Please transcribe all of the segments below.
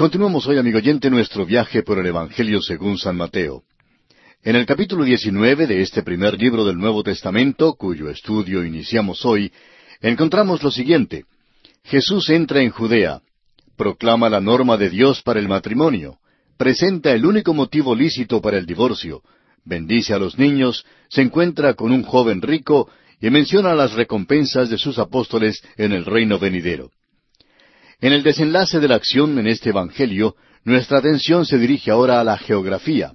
Continuamos hoy, amigo oyente, nuestro viaje por el Evangelio según San Mateo. En el capítulo 19 de este primer libro del Nuevo Testamento, cuyo estudio iniciamos hoy, encontramos lo siguiente. Jesús entra en Judea, proclama la norma de Dios para el matrimonio, presenta el único motivo lícito para el divorcio, bendice a los niños, se encuentra con un joven rico y menciona las recompensas de sus apóstoles en el reino venidero. En el desenlace de la acción en este Evangelio, nuestra atención se dirige ahora a la geografía.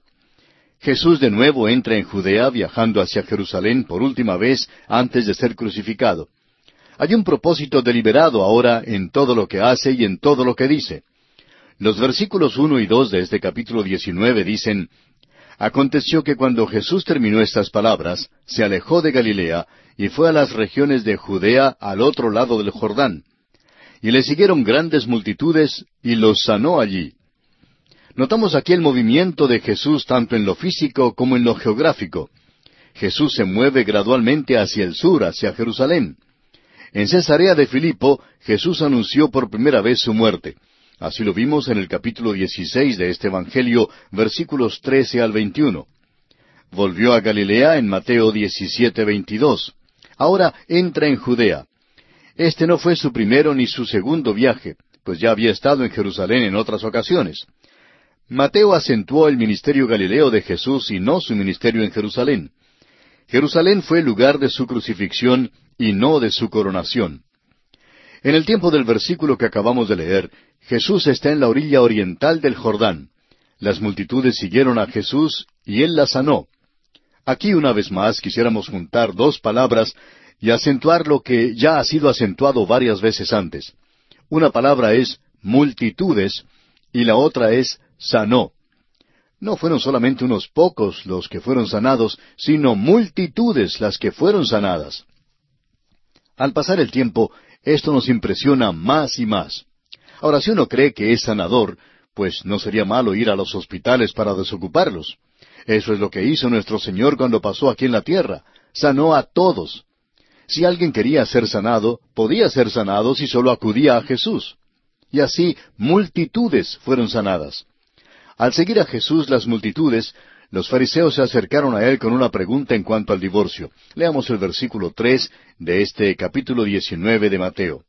Jesús de nuevo entra en Judea viajando hacia Jerusalén por última vez antes de ser crucificado. Hay un propósito deliberado ahora en todo lo que hace y en todo lo que dice. Los versículos uno y dos de este capítulo diecinueve dicen Aconteció que cuando Jesús terminó estas palabras, se alejó de Galilea y fue a las regiones de Judea al otro lado del Jordán y le siguieron grandes multitudes y los sanó allí. Notamos aquí el movimiento de Jesús tanto en lo físico como en lo geográfico. Jesús se mueve gradualmente hacia el sur, hacia Jerusalén. En Cesarea de Filipo, Jesús anunció por primera vez su muerte. Así lo vimos en el capítulo 16 de este Evangelio, versículos 13 al 21. Volvió a Galilea en Mateo 17, 22. Ahora entra en Judea. Este no fue su primero ni su segundo viaje, pues ya había estado en Jerusalén en otras ocasiones. Mateo acentuó el ministerio galileo de Jesús y no su ministerio en Jerusalén. Jerusalén fue el lugar de su crucifixión y no de su coronación. En el tiempo del versículo que acabamos de leer, Jesús está en la orilla oriental del Jordán. Las multitudes siguieron a Jesús y él las sanó. Aquí una vez más quisiéramos juntar dos palabras y acentuar lo que ya ha sido acentuado varias veces antes. Una palabra es multitudes y la otra es sanó. No fueron solamente unos pocos los que fueron sanados, sino multitudes las que fueron sanadas. Al pasar el tiempo, esto nos impresiona más y más. Ahora, si uno cree que es sanador, pues no sería malo ir a los hospitales para desocuparlos. Eso es lo que hizo nuestro Señor cuando pasó aquí en la tierra. Sanó a todos. Si alguien quería ser sanado, podía ser sanado si solo acudía a Jesús. Y así multitudes fueron sanadas. Al seguir a Jesús las multitudes, los fariseos se acercaron a él con una pregunta en cuanto al divorcio. Leamos el versículo tres de este capítulo diecinueve de Mateo.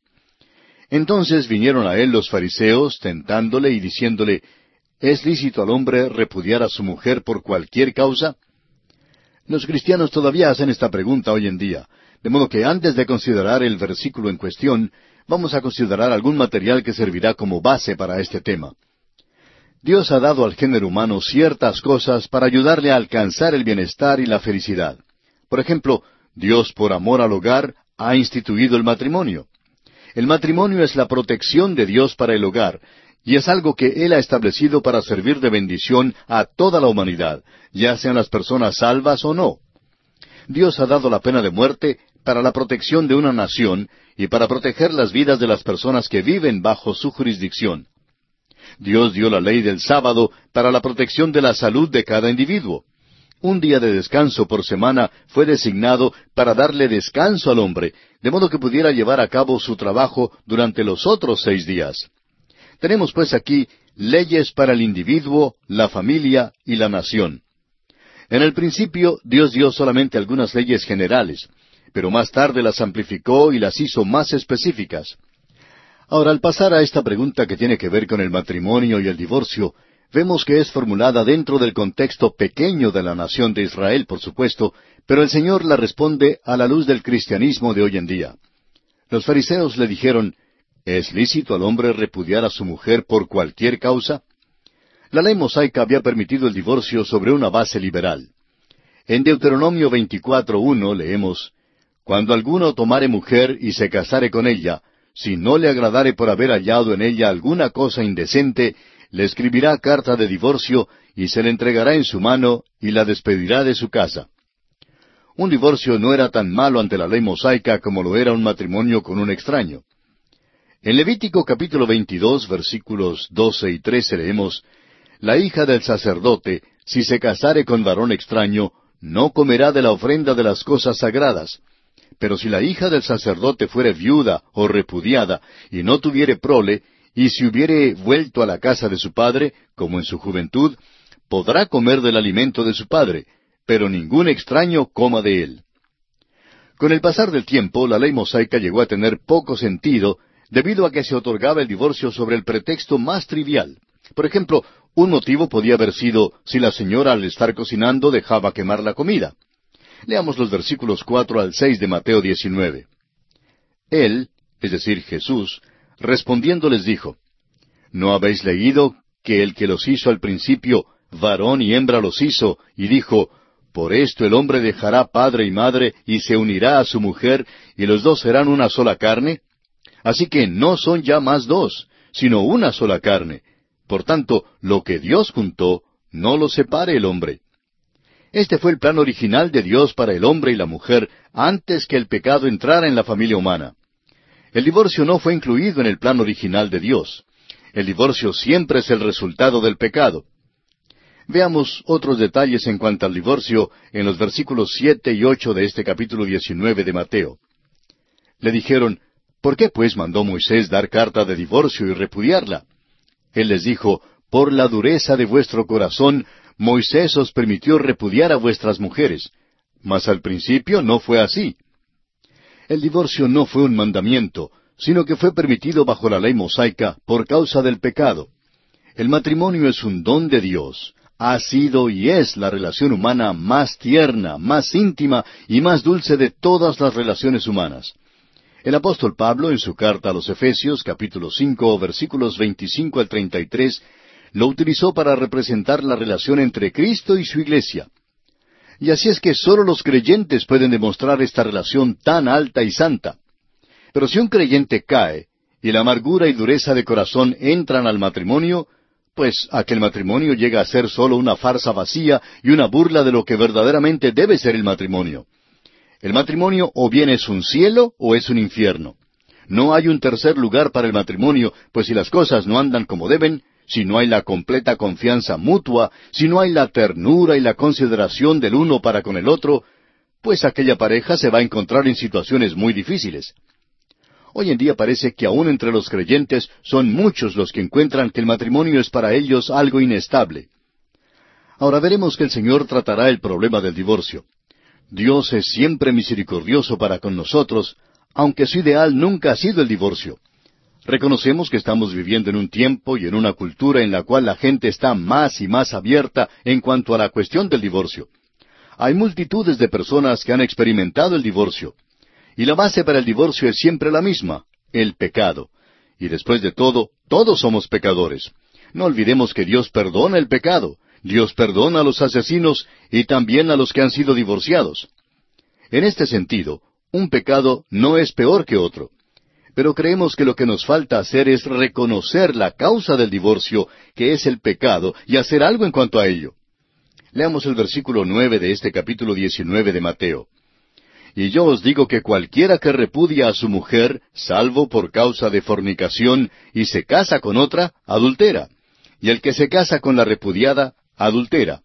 Entonces vinieron a él los fariseos, tentándole y diciéndole, ¿Es lícito al hombre repudiar a su mujer por cualquier causa? Los cristianos todavía hacen esta pregunta hoy en día, de modo que antes de considerar el versículo en cuestión, vamos a considerar algún material que servirá como base para este tema. Dios ha dado al género humano ciertas cosas para ayudarle a alcanzar el bienestar y la felicidad. Por ejemplo, Dios por amor al hogar ha instituido el matrimonio. El matrimonio es la protección de Dios para el hogar, y es algo que Él ha establecido para servir de bendición a toda la humanidad, ya sean las personas salvas o no. Dios ha dado la pena de muerte para la protección de una nación y para proteger las vidas de las personas que viven bajo su jurisdicción. Dios dio la ley del sábado para la protección de la salud de cada individuo. Un día de descanso por semana fue designado para darle descanso al hombre, de modo que pudiera llevar a cabo su trabajo durante los otros seis días. Tenemos pues aquí leyes para el individuo, la familia y la nación. En el principio Dios dio solamente algunas leyes generales, pero más tarde las amplificó y las hizo más específicas. Ahora, al pasar a esta pregunta que tiene que ver con el matrimonio y el divorcio, vemos que es formulada dentro del contexto pequeño de la nación de Israel, por supuesto, pero el Señor la responde a la luz del cristianismo de hoy en día. Los fariseos le dijeron, ¿Es lícito al hombre repudiar a su mujer por cualquier causa? La ley mosaica había permitido el divorcio sobre una base liberal. En Deuteronomio 24.1 leemos, cuando alguno tomare mujer y se casare con ella, si no le agradare por haber hallado en ella alguna cosa indecente, le escribirá carta de divorcio y se le entregará en su mano y la despedirá de su casa. Un divorcio no era tan malo ante la ley mosaica como lo era un matrimonio con un extraño. En Levítico capítulo 22 versículos 12 y 13 leemos, La hija del sacerdote, si se casare con varón extraño, no comerá de la ofrenda de las cosas sagradas, pero si la hija del sacerdote fuere viuda o repudiada y no tuviere prole, y si hubiere vuelto a la casa de su padre, como en su juventud, podrá comer del alimento de su padre, pero ningún extraño coma de él. Con el pasar del tiempo, la ley mosaica llegó a tener poco sentido debido a que se otorgaba el divorcio sobre el pretexto más trivial. Por ejemplo, un motivo podía haber sido si la señora al estar cocinando dejaba quemar la comida. Leamos los versículos cuatro al seis de Mateo 19. Él, es decir, Jesús, respondiendo les dijo, ¿No habéis leído que el que los hizo al principio, varón y hembra los hizo, y dijo, por esto el hombre dejará padre y madre y se unirá a su mujer, y los dos serán una sola carne? Así que no son ya más dos, sino una sola carne. Por tanto, lo que Dios juntó, no lo separe el hombre. Este fue el plan original de Dios para el hombre y la mujer antes que el pecado entrara en la familia humana. El divorcio no fue incluido en el plan original de Dios. El divorcio siempre es el resultado del pecado. Veamos otros detalles en cuanto al divorcio en los versículos siete y ocho de este capítulo diecinueve de Mateo. Le dijeron, ¿Por qué pues mandó Moisés dar carta de divorcio y repudiarla? Él les dijo, Por la dureza de vuestro corazón, Moisés os permitió repudiar a vuestras mujeres. Mas al principio no fue así. El divorcio no fue un mandamiento, sino que fue permitido bajo la ley mosaica por causa del pecado. El matrimonio es un don de Dios, ha sido y es la relación humana más tierna, más íntima y más dulce de todas las relaciones humanas. El apóstol Pablo, en su carta a los Efesios, capítulo cinco, versículos veinticinco al treinta y tres, lo utilizó para representar la relación entre Cristo y su iglesia. Y así es que sólo los creyentes pueden demostrar esta relación tan alta y santa. Pero si un creyente cae, y la amargura y dureza de corazón entran al matrimonio, pues aquel matrimonio llega a ser solo una farsa vacía y una burla de lo que verdaderamente debe ser el matrimonio. El matrimonio o bien es un cielo o es un infierno. No hay un tercer lugar para el matrimonio, pues si las cosas no andan como deben, si no hay la completa confianza mutua, si no hay la ternura y la consideración del uno para con el otro, pues aquella pareja se va a encontrar en situaciones muy difíciles. Hoy en día parece que aún entre los creyentes son muchos los que encuentran que el matrimonio es para ellos algo inestable. Ahora veremos que el Señor tratará el problema del divorcio. Dios es siempre misericordioso para con nosotros, aunque su ideal nunca ha sido el divorcio. Reconocemos que estamos viviendo en un tiempo y en una cultura en la cual la gente está más y más abierta en cuanto a la cuestión del divorcio. Hay multitudes de personas que han experimentado el divorcio. Y la base para el divorcio es siempre la misma, el pecado. Y después de todo, todos somos pecadores. No olvidemos que Dios perdona el pecado, Dios perdona a los asesinos y también a los que han sido divorciados. En este sentido, un pecado no es peor que otro. Pero creemos que lo que nos falta hacer es reconocer la causa del divorcio, que es el pecado, y hacer algo en cuanto a ello. Leamos el versículo nueve de este capítulo diecinueve de Mateo. Y yo os digo que cualquiera que repudia a su mujer, salvo por causa de fornicación, y se casa con otra, adultera. Y el que se casa con la repudiada, adultera.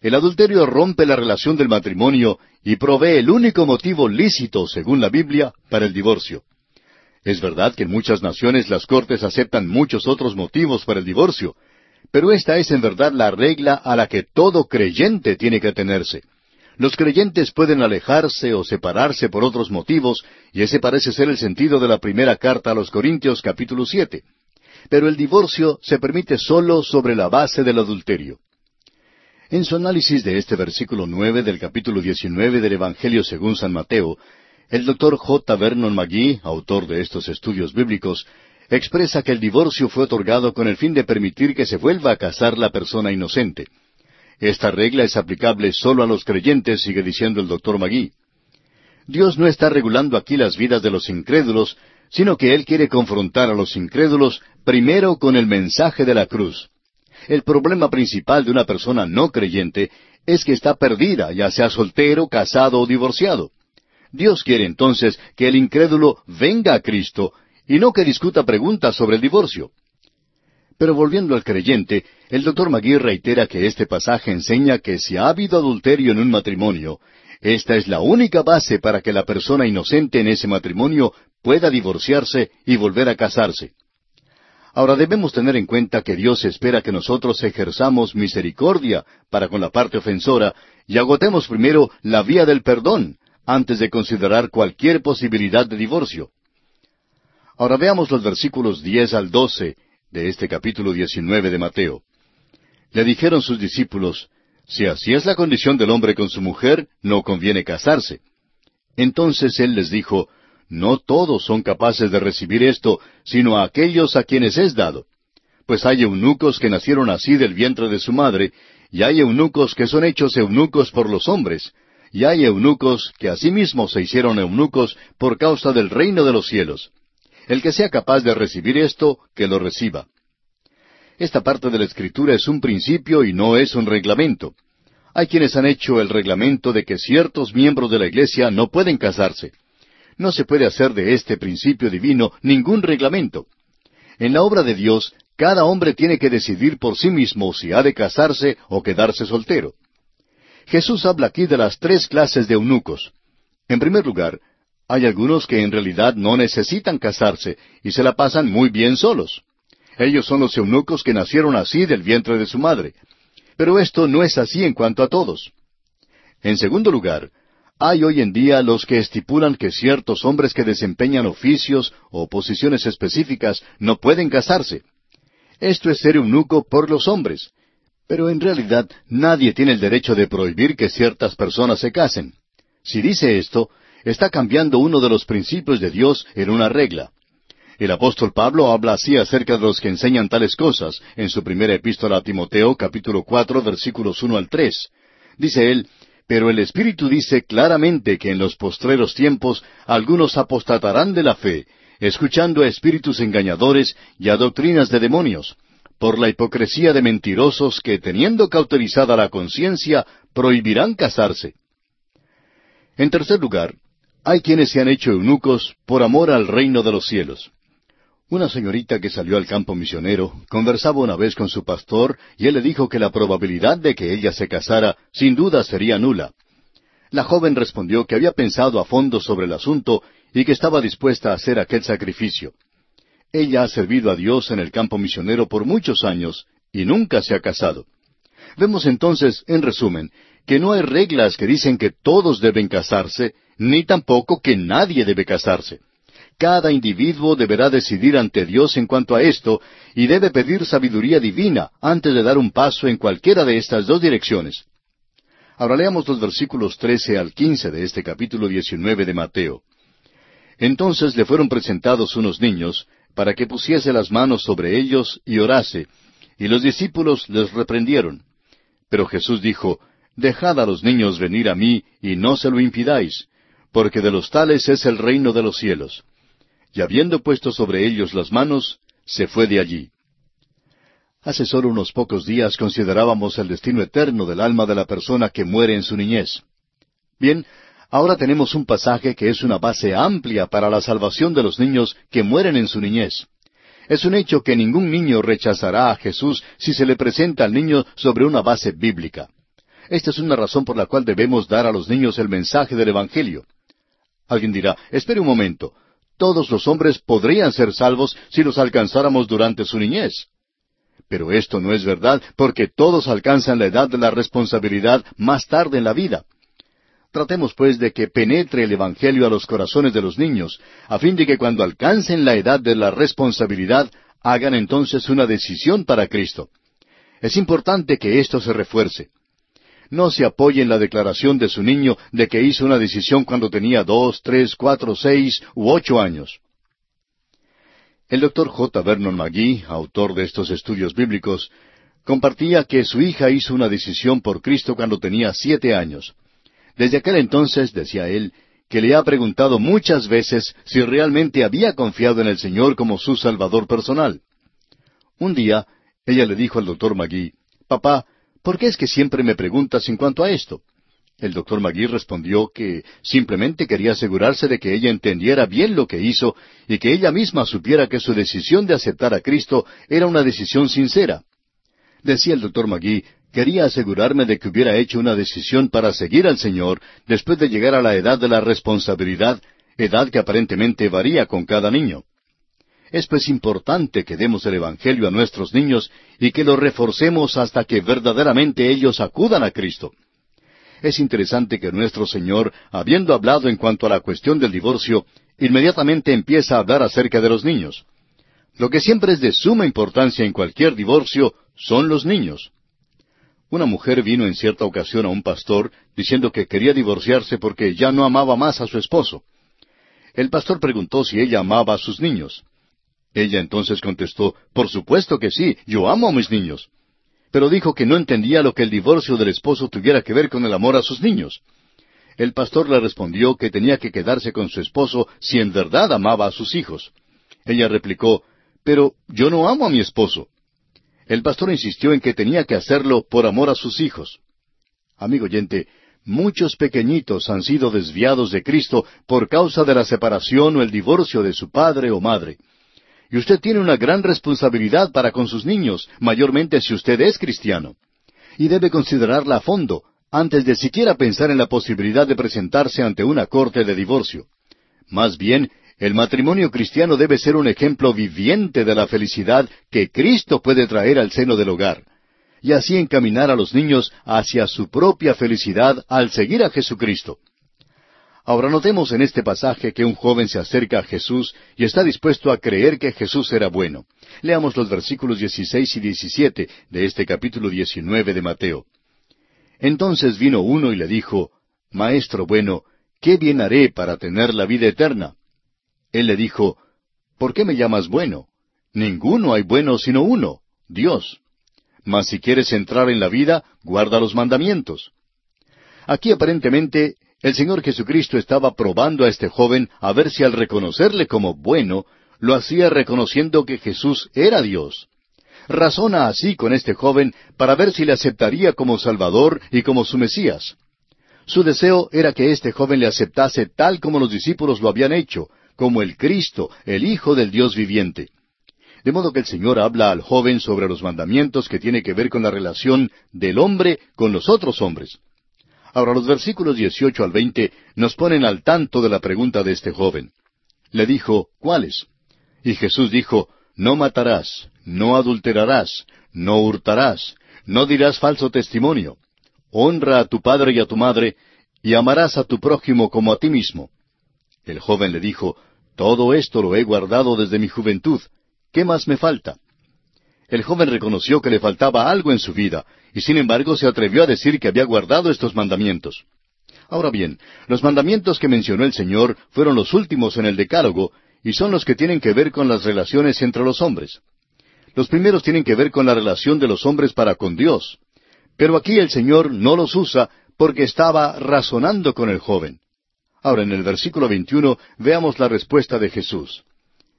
El adulterio rompe la relación del matrimonio y provee el único motivo lícito, según la Biblia, para el divorcio. Es verdad que en muchas naciones las cortes aceptan muchos otros motivos para el divorcio, pero esta es en verdad la regla a la que todo creyente tiene que atenerse. Los creyentes pueden alejarse o separarse por otros motivos, y ese parece ser el sentido de la primera carta a los Corintios capítulo siete. Pero el divorcio se permite solo sobre la base del adulterio. En su análisis de este versículo nueve del capítulo diecinueve del Evangelio según San Mateo, el doctor J. Vernon McGee, autor de estos estudios bíblicos, expresa que el divorcio fue otorgado con el fin de permitir que se vuelva a casar la persona inocente. Esta regla es aplicable solo a los creyentes, sigue diciendo el doctor Magui. Dios no está regulando aquí las vidas de los incrédulos, sino que Él quiere confrontar a los incrédulos primero con el mensaje de la cruz. El problema principal de una persona no creyente es que está perdida, ya sea soltero, casado o divorciado. Dios quiere entonces que el incrédulo venga a Cristo y no que discuta preguntas sobre el divorcio. Pero volviendo al creyente, el doctor Magui reitera que este pasaje enseña que si ha habido adulterio en un matrimonio, esta es la única base para que la persona inocente en ese matrimonio pueda divorciarse y volver a casarse. Ahora debemos tener en cuenta que Dios espera que nosotros ejerzamos misericordia para con la parte ofensora y agotemos primero la vía del perdón antes de considerar cualquier posibilidad de divorcio. Ahora veamos los versículos diez al doce de este capítulo diecinueve de Mateo. Le dijeron sus discípulos, Si así es la condición del hombre con su mujer, no conviene casarse. Entonces él les dijo, no todos son capaces de recibir esto, sino aquellos a quienes es dado. Pues hay eunucos que nacieron así del vientre de su madre, y hay eunucos que son hechos eunucos por los hombres, y hay eunucos que asimismo se hicieron eunucos por causa del reino de los cielos. El que sea capaz de recibir esto, que lo reciba. Esta parte de la Escritura es un principio y no es un reglamento. Hay quienes han hecho el reglamento de que ciertos miembros de la Iglesia no pueden casarse. No se puede hacer de este principio divino ningún reglamento. En la obra de Dios, cada hombre tiene que decidir por sí mismo si ha de casarse o quedarse soltero. Jesús habla aquí de las tres clases de eunucos. En primer lugar, hay algunos que en realidad no necesitan casarse y se la pasan muy bien solos. Ellos son los eunucos que nacieron así del vientre de su madre. Pero esto no es así en cuanto a todos. En segundo lugar, hay hoy en día los que estipulan que ciertos hombres que desempeñan oficios o posiciones específicas no pueden casarse. Esto es ser eunuco por los hombres. Pero en realidad nadie tiene el derecho de prohibir que ciertas personas se casen. Si dice esto, está cambiando uno de los principios de Dios en una regla. El apóstol Pablo habla así acerca de los que enseñan tales cosas en su primera epístola a Timoteo capítulo cuatro versículos uno al tres. Dice él, pero el Espíritu dice claramente que en los postreros tiempos algunos apostatarán de la fe, escuchando a espíritus engañadores y a doctrinas de demonios, por la hipocresía de mentirosos que, teniendo cauterizada la conciencia, prohibirán casarse. En tercer lugar, hay quienes se han hecho eunucos por amor al reino de los cielos. Una señorita que salió al campo misionero conversaba una vez con su pastor y él le dijo que la probabilidad de que ella se casara sin duda sería nula. La joven respondió que había pensado a fondo sobre el asunto y que estaba dispuesta a hacer aquel sacrificio. Ella ha servido a Dios en el campo misionero por muchos años y nunca se ha casado. Vemos entonces, en resumen, que no hay reglas que dicen que todos deben casarse, ni tampoco que nadie debe casarse. Cada individuo deberá decidir ante Dios en cuanto a esto y debe pedir sabiduría divina antes de dar un paso en cualquiera de estas dos direcciones. Ahora leamos los versículos trece al quince de este capítulo diecinueve de Mateo. Entonces le fueron presentados unos niños para que pusiese las manos sobre ellos y orase, y los discípulos les reprendieron. Pero Jesús dijo, Dejad a los niños venir a mí y no se lo impidáis, porque de los tales es el reino de los cielos y habiendo puesto sobre ellos las manos, se fue de allí. Hace solo unos pocos días considerábamos el destino eterno del alma de la persona que muere en su niñez. Bien, ahora tenemos un pasaje que es una base amplia para la salvación de los niños que mueren en su niñez. Es un hecho que ningún niño rechazará a Jesús si se le presenta al niño sobre una base bíblica. Esta es una razón por la cual debemos dar a los niños el mensaje del Evangelio. Alguien dirá, espere un momento, todos los hombres podrían ser salvos si los alcanzáramos durante su niñez. Pero esto no es verdad porque todos alcanzan la edad de la responsabilidad más tarde en la vida. Tratemos pues de que penetre el Evangelio a los corazones de los niños, a fin de que cuando alcancen la edad de la responsabilidad hagan entonces una decisión para Cristo. Es importante que esto se refuerce no se apoye en la declaración de su niño de que hizo una decisión cuando tenía dos, tres, cuatro, seis u ocho años. El doctor J. Vernon McGee, autor de estos estudios bíblicos, compartía que su hija hizo una decisión por Cristo cuando tenía siete años. Desde aquel entonces, decía él, que le ha preguntado muchas veces si realmente había confiado en el Señor como su Salvador personal. Un día, ella le dijo al doctor Magui, Papá, ¿Por qué es que siempre me preguntas en cuanto a esto? El doctor Magui respondió que simplemente quería asegurarse de que ella entendiera bien lo que hizo y que ella misma supiera que su decisión de aceptar a Cristo era una decisión sincera. Decía el doctor Magui, quería asegurarme de que hubiera hecho una decisión para seguir al Señor después de llegar a la edad de la responsabilidad, edad que aparentemente varía con cada niño. Es pues importante que demos el Evangelio a nuestros niños y que lo reforcemos hasta que verdaderamente ellos acudan a Cristo. Es interesante que nuestro Señor, habiendo hablado en cuanto a la cuestión del divorcio, inmediatamente empieza a hablar acerca de los niños. Lo que siempre es de suma importancia en cualquier divorcio son los niños. Una mujer vino en cierta ocasión a un pastor diciendo que quería divorciarse porque ya no amaba más a su esposo. El pastor preguntó si ella amaba a sus niños. Ella entonces contestó, Por supuesto que sí, yo amo a mis niños. Pero dijo que no entendía lo que el divorcio del esposo tuviera que ver con el amor a sus niños. El pastor le respondió que tenía que quedarse con su esposo si en verdad amaba a sus hijos. Ella replicó, Pero yo no amo a mi esposo. El pastor insistió en que tenía que hacerlo por amor a sus hijos. Amigo oyente, muchos pequeñitos han sido desviados de Cristo por causa de la separación o el divorcio de su padre o madre. Y usted tiene una gran responsabilidad para con sus niños, mayormente si usted es cristiano. Y debe considerarla a fondo, antes de siquiera pensar en la posibilidad de presentarse ante una corte de divorcio. Más bien, el matrimonio cristiano debe ser un ejemplo viviente de la felicidad que Cristo puede traer al seno del hogar, y así encaminar a los niños hacia su propia felicidad al seguir a Jesucristo. Ahora notemos en este pasaje que un joven se acerca a Jesús y está dispuesto a creer que Jesús era bueno. Leamos los versículos 16 y 17 de este capítulo 19 de Mateo. Entonces vino uno y le dijo, Maestro bueno, ¿qué bien haré para tener la vida eterna? Él le dijo, ¿Por qué me llamas bueno? Ninguno hay bueno sino uno, Dios. Mas si quieres entrar en la vida, guarda los mandamientos. Aquí aparentemente el Señor Jesucristo estaba probando a este joven a ver si al reconocerle como bueno, lo hacía reconociendo que Jesús era Dios. Razona así con este joven para ver si le aceptaría como Salvador y como su Mesías. Su deseo era que este joven le aceptase tal como los discípulos lo habían hecho, como el Cristo, el Hijo del Dios viviente. De modo que el Señor habla al joven sobre los mandamientos que tiene que ver con la relación del hombre con los otros hombres. Ahora los versículos 18 al 20 nos ponen al tanto de la pregunta de este joven. Le dijo, ¿cuáles? Y Jesús dijo, no matarás, no adulterarás, no hurtarás, no dirás falso testimonio, honra a tu padre y a tu madre, y amarás a tu prójimo como a ti mismo. El joven le dijo, Todo esto lo he guardado desde mi juventud. ¿Qué más me falta? El joven reconoció que le faltaba algo en su vida, y sin embargo se atrevió a decir que había guardado estos mandamientos. Ahora bien, los mandamientos que mencionó el Señor fueron los últimos en el Decálogo, y son los que tienen que ver con las relaciones entre los hombres. Los primeros tienen que ver con la relación de los hombres para con Dios. Pero aquí el Señor no los usa porque estaba razonando con el joven. Ahora en el versículo 21 veamos la respuesta de Jesús.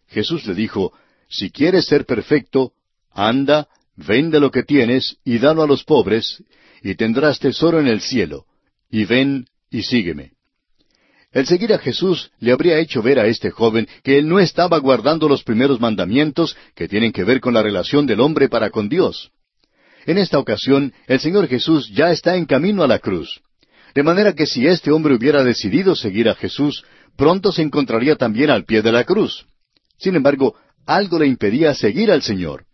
Jesús le dijo, Si quieres ser perfecto, Anda, vende lo que tienes y dalo a los pobres, y tendrás tesoro en el cielo. Y ven y sígueme. El seguir a Jesús le habría hecho ver a este joven que él no estaba guardando los primeros mandamientos que tienen que ver con la relación del hombre para con Dios. En esta ocasión, el Señor Jesús ya está en camino a la cruz. De manera que si este hombre hubiera decidido seguir a Jesús, pronto se encontraría también al pie de la cruz. Sin embargo, algo le impedía seguir al Señor.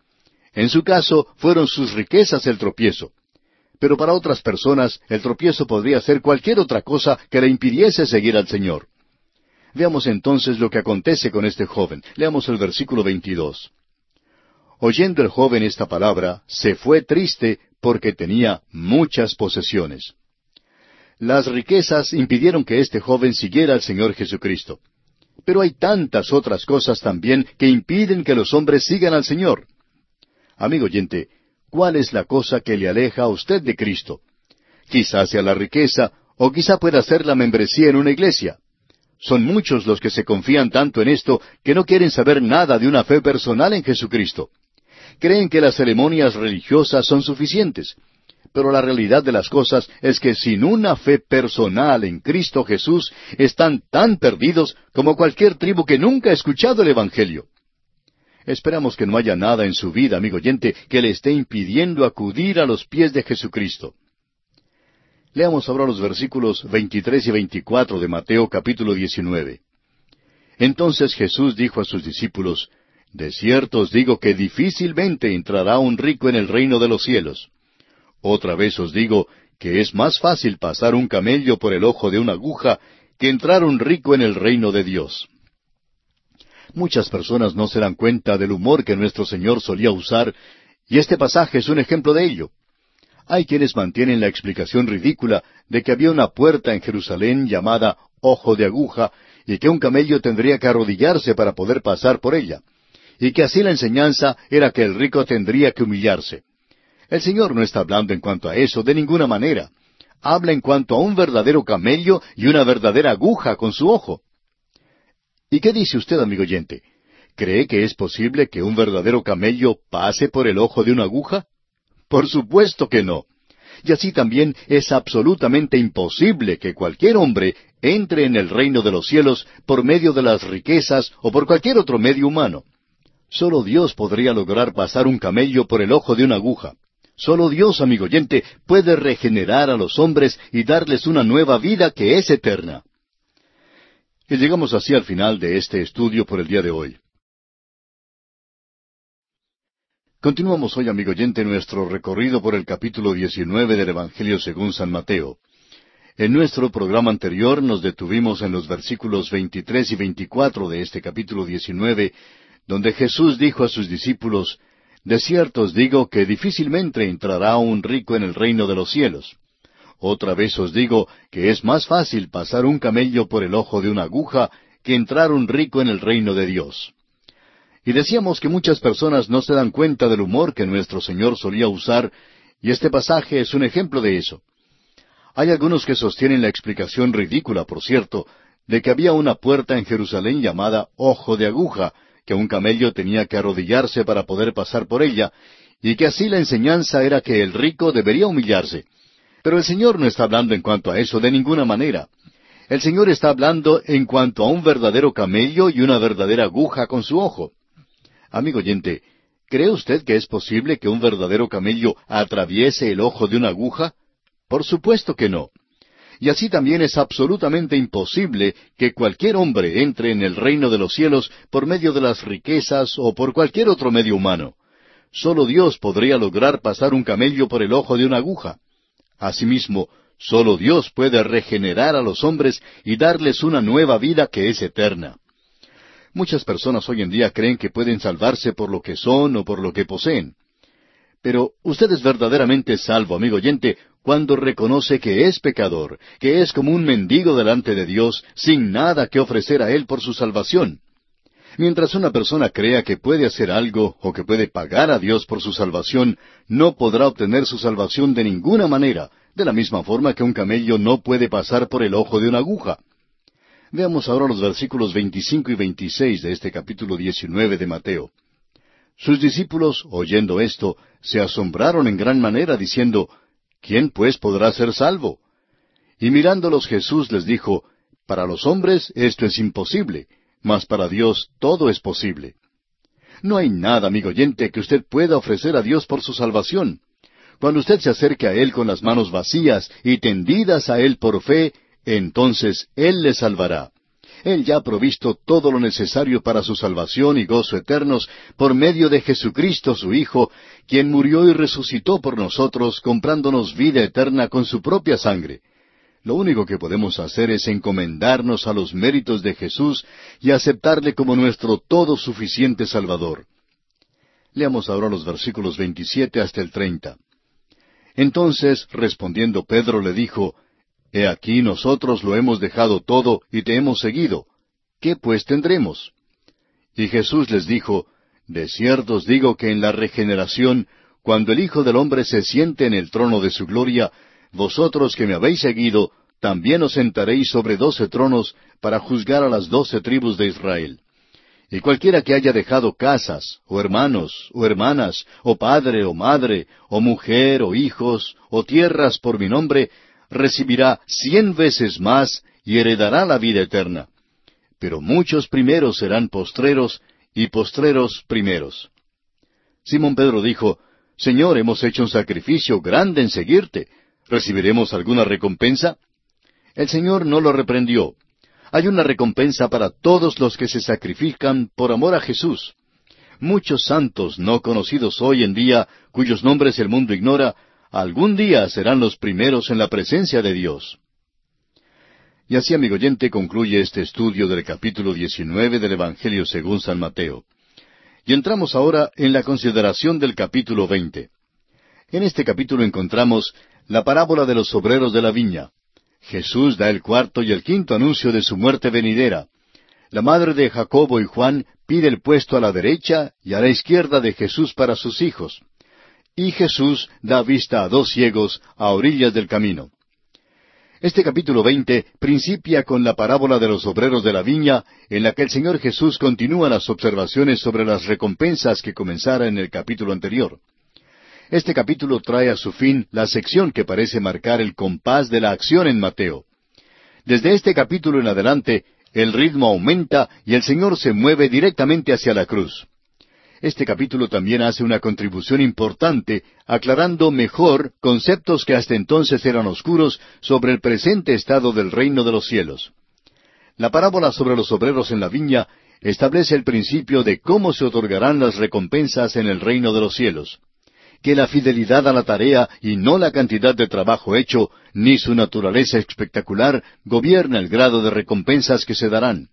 En su caso, fueron sus riquezas el tropiezo. Pero para otras personas, el tropiezo podría ser cualquier otra cosa que le impidiese seguir al Señor. Veamos entonces lo que acontece con este joven. Leamos el versículo 22. Oyendo el joven esta palabra, se fue triste porque tenía muchas posesiones. Las riquezas impidieron que este joven siguiera al Señor Jesucristo. Pero hay tantas otras cosas también que impiden que los hombres sigan al Señor. Amigo oyente, ¿cuál es la cosa que le aleja a usted de Cristo? Quizá sea la riqueza, o quizá pueda ser la membresía en una iglesia. Son muchos los que se confían tanto en esto que no quieren saber nada de una fe personal en Jesucristo. Creen que las ceremonias religiosas son suficientes. Pero la realidad de las cosas es que sin una fe personal en Cristo Jesús están tan perdidos como cualquier tribu que nunca ha escuchado el Evangelio. Esperamos que no haya nada en su vida, amigo oyente, que le esté impidiendo acudir a los pies de Jesucristo. Leamos ahora los versículos 23 y 24 de Mateo capítulo 19. Entonces Jesús dijo a sus discípulos, De cierto os digo que difícilmente entrará un rico en el reino de los cielos. Otra vez os digo que es más fácil pasar un camello por el ojo de una aguja que entrar un rico en el reino de Dios. Muchas personas no se dan cuenta del humor que nuestro Señor solía usar, y este pasaje es un ejemplo de ello. Hay quienes mantienen la explicación ridícula de que había una puerta en Jerusalén llamada Ojo de Aguja, y que un camello tendría que arrodillarse para poder pasar por ella, y que así la enseñanza era que el rico tendría que humillarse. El Señor no está hablando en cuanto a eso de ninguna manera. Habla en cuanto a un verdadero camello y una verdadera aguja con su ojo. ¿Y qué dice usted, amigo oyente? ¿Cree que es posible que un verdadero camello pase por el ojo de una aguja? Por supuesto que no. Y así también es absolutamente imposible que cualquier hombre entre en el reino de los cielos por medio de las riquezas o por cualquier otro medio humano. Solo Dios podría lograr pasar un camello por el ojo de una aguja. Solo Dios, amigo oyente, puede regenerar a los hombres y darles una nueva vida que es eterna. Y llegamos así al final de este estudio por el día de hoy. Continuamos hoy, amigo oyente, nuestro recorrido por el capítulo 19 del Evangelio según San Mateo. En nuestro programa anterior nos detuvimos en los versículos 23 y 24 de este capítulo 19, donde Jesús dijo a sus discípulos, De cierto os digo que difícilmente entrará un rico en el reino de los cielos. Otra vez os digo que es más fácil pasar un camello por el ojo de una aguja que entrar un rico en el reino de Dios. Y decíamos que muchas personas no se dan cuenta del humor que nuestro Señor solía usar, y este pasaje es un ejemplo de eso. Hay algunos que sostienen la explicación ridícula, por cierto, de que había una puerta en Jerusalén llamada Ojo de Aguja, que un camello tenía que arrodillarse para poder pasar por ella, y que así la enseñanza era que el rico debería humillarse. Pero el Señor no está hablando en cuanto a eso de ninguna manera. El Señor está hablando en cuanto a un verdadero camello y una verdadera aguja con su ojo. Amigo oyente, ¿cree usted que es posible que un verdadero camello atraviese el ojo de una aguja? Por supuesto que no. Y así también es absolutamente imposible que cualquier hombre entre en el reino de los cielos por medio de las riquezas o por cualquier otro medio humano. Solo Dios podría lograr pasar un camello por el ojo de una aguja. Asimismo, solo Dios puede regenerar a los hombres y darles una nueva vida que es eterna. Muchas personas hoy en día creen que pueden salvarse por lo que son o por lo que poseen. Pero usted es verdaderamente salvo, amigo oyente, cuando reconoce que es pecador, que es como un mendigo delante de Dios, sin nada que ofrecer a Él por su salvación. Mientras una persona crea que puede hacer algo o que puede pagar a Dios por su salvación, no podrá obtener su salvación de ninguna manera, de la misma forma que un camello no puede pasar por el ojo de una aguja. Veamos ahora los versículos 25 y 26 de este capítulo 19 de Mateo. Sus discípulos, oyendo esto, se asombraron en gran manera, diciendo, ¿Quién pues podrá ser salvo? Y mirándolos Jesús les dijo, Para los hombres esto es imposible, mas para Dios todo es posible. No hay nada, amigo oyente, que usted pueda ofrecer a Dios por su salvación. Cuando usted se acerque a Él con las manos vacías y tendidas a Él por fe, entonces Él le salvará. Él ya ha provisto todo lo necesario para su salvación y gozo eternos por medio de Jesucristo su Hijo, quien murió y resucitó por nosotros, comprándonos vida eterna con su propia sangre. Lo único que podemos hacer es encomendarnos a los méritos de Jesús y aceptarle como nuestro todo suficiente Salvador. Leamos ahora los versículos 27 hasta el 30. Entonces, respondiendo Pedro, le dijo, He aquí nosotros lo hemos dejado todo y te hemos seguido. ¿Qué pues tendremos? Y Jesús les dijo, De cierto os digo que en la regeneración, cuando el Hijo del Hombre se siente en el trono de su gloria, vosotros que me habéis seguido, también os sentaréis sobre doce tronos para juzgar a las doce tribus de Israel. Y cualquiera que haya dejado casas, o hermanos, o hermanas, o padre, o madre, o mujer, o hijos, o tierras por mi nombre, recibirá cien veces más y heredará la vida eterna. Pero muchos primeros serán postreros, y postreros primeros. Simón Pedro dijo, Señor, hemos hecho un sacrificio grande en seguirte. ¿Recibiremos alguna recompensa? El Señor no lo reprendió. Hay una recompensa para todos los que se sacrifican por amor a Jesús. muchos santos no conocidos hoy en día, cuyos nombres el mundo ignora, algún día serán los primeros en la presencia de Dios. Y así, amigo oyente, concluye este estudio del capítulo 19 del Evangelio según San Mateo. Y entramos ahora en la consideración del capítulo 20. En este capítulo encontramos la parábola de los obreros de la viña. Jesús da el cuarto y el quinto anuncio de su muerte venidera. La madre de Jacobo y Juan pide el puesto a la derecha y a la izquierda de Jesús para sus hijos. Y Jesús da vista a dos ciegos a orillas del camino. Este capítulo veinte principia con la parábola de los obreros de la viña, en la que el Señor Jesús continúa las observaciones sobre las recompensas que comenzara en el capítulo anterior. Este capítulo trae a su fin la sección que parece marcar el compás de la acción en Mateo. Desde este capítulo en adelante, el ritmo aumenta y el Señor se mueve directamente hacia la cruz. Este capítulo también hace una contribución importante, aclarando mejor conceptos que hasta entonces eran oscuros sobre el presente estado del reino de los cielos. La parábola sobre los obreros en la viña establece el principio de cómo se otorgarán las recompensas en el reino de los cielos. Que la fidelidad a la tarea y no la cantidad de trabajo hecho, ni su naturaleza espectacular, gobierna el grado de recompensas que se darán.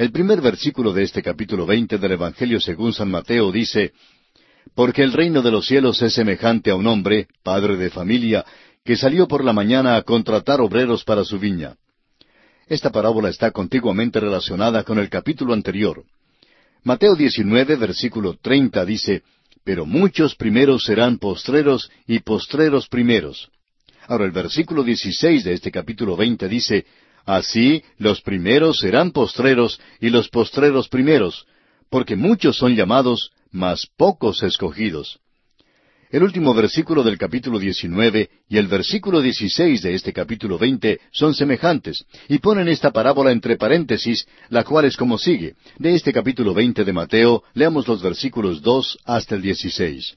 El primer versículo de este capítulo veinte del Evangelio según San Mateo dice, Porque el reino de los cielos es semejante a un hombre, padre de familia, que salió por la mañana a contratar obreros para su viña. Esta parábola está contiguamente relacionada con el capítulo anterior. Mateo 19, versículo 30 dice, Pero muchos primeros serán postreros y postreros primeros. Ahora el versículo 16 de este capítulo 20 dice, Así los primeros serán postreros y los postreros primeros, porque muchos son llamados, mas pocos escogidos. El último versículo del capítulo 19 y el versículo 16 de este capítulo 20 son semejantes y ponen esta parábola entre paréntesis, la cual es como sigue. De este capítulo 20 de Mateo, leamos los versículos 2 hasta el 16.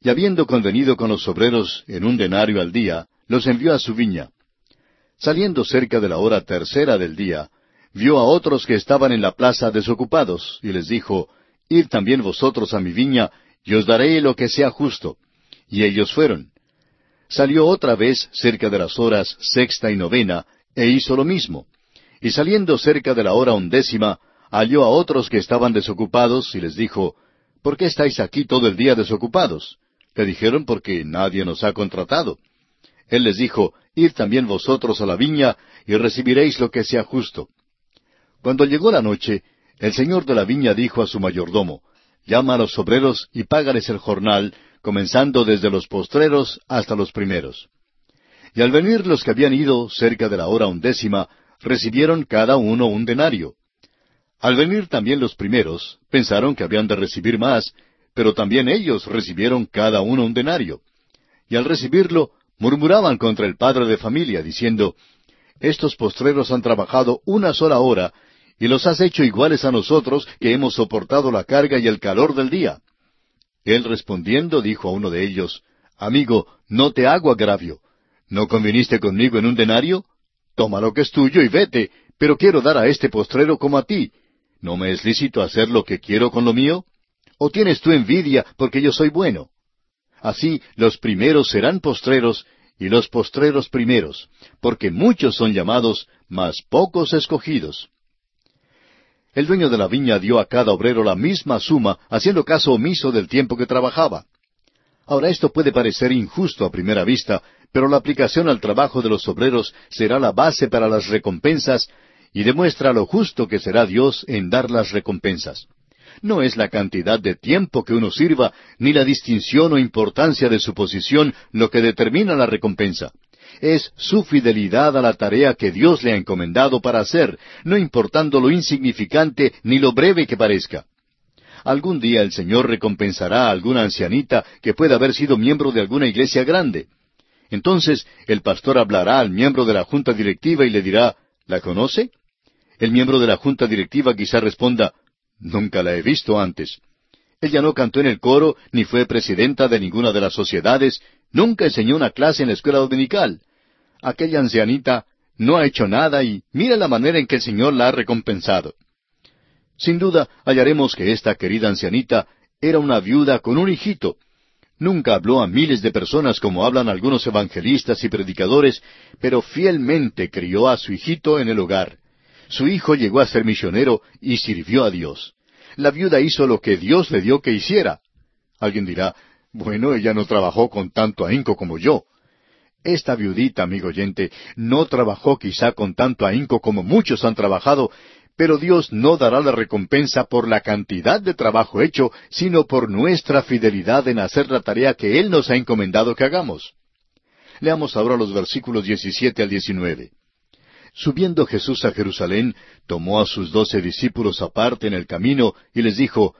Y habiendo convenido con los obreros en un denario al día, los envió a su viña. Saliendo cerca de la hora tercera del día, vio a otros que estaban en la plaza desocupados, y les dijo, Id también vosotros a mi viña, y os daré lo que sea justo. Y ellos fueron. Salió otra vez cerca de las horas sexta y novena, e hizo lo mismo. Y saliendo cerca de la hora undécima, halló a otros que estaban desocupados, y les dijo, ¿Por qué estáis aquí todo el día desocupados? Le dijeron, porque nadie nos ha contratado. Él les dijo, Id también vosotros a la viña, y recibiréis lo que sea justo. Cuando llegó la noche, el señor de la viña dijo a su mayordomo, Llama a los obreros y págales el jornal, comenzando desde los postreros hasta los primeros. Y al venir los que habían ido cerca de la hora undécima, recibieron cada uno un denario. Al venir también los primeros, pensaron que habían de recibir más, pero también ellos recibieron cada uno un denario. Y al recibirlo, murmuraban contra el padre de familia, diciendo, Estos postreros han trabajado una sola hora, y los has hecho iguales a nosotros, que hemos soportado la carga y el calor del día. Él respondiendo dijo a uno de ellos, Amigo, no te hago agravio. ¿No conviniste conmigo en un denario? Toma lo que es tuyo y vete, pero quiero dar a este postrero como a ti. ¿No me es lícito hacer lo que quiero con lo mío? ¿O tienes tú envidia porque yo soy bueno? Así los primeros serán postreros y los postreros primeros, porque muchos son llamados, mas pocos escogidos. El dueño de la viña dio a cada obrero la misma suma, haciendo caso omiso del tiempo que trabajaba. Ahora esto puede parecer injusto a primera vista, pero la aplicación al trabajo de los obreros será la base para las recompensas y demuestra lo justo que será Dios en dar las recompensas. No es la cantidad de tiempo que uno sirva, ni la distinción o importancia de su posición lo que determina la recompensa. Es su fidelidad a la tarea que Dios le ha encomendado para hacer, no importando lo insignificante ni lo breve que parezca. Algún día el Señor recompensará a alguna ancianita que pueda haber sido miembro de alguna iglesia grande. Entonces el pastor hablará al miembro de la junta directiva y le dirá, ¿La conoce? El miembro de la junta directiva quizá responda, Nunca la he visto antes. Ella no cantó en el coro, ni fue presidenta de ninguna de las sociedades, nunca enseñó una clase en la escuela dominical. Aquella ancianita no ha hecho nada y mira la manera en que el Señor la ha recompensado. Sin duda hallaremos que esta querida ancianita era una viuda con un hijito. Nunca habló a miles de personas como hablan algunos evangelistas y predicadores, pero fielmente crió a su hijito en el hogar. Su hijo llegó a ser misionero y sirvió a Dios. La viuda hizo lo que Dios le dio que hiciera. Alguien dirá, bueno, ella no trabajó con tanto ahínco como yo. Esta viudita, amigo oyente, no trabajó quizá con tanto ahínco como muchos han trabajado, pero Dios no dará la recompensa por la cantidad de trabajo hecho, sino por nuestra fidelidad en hacer la tarea que Él nos ha encomendado que hagamos. Leamos ahora los versículos 17 al 19. Subiendo Jesús a Jerusalén, tomó a sus doce discípulos aparte en el camino y les dijo,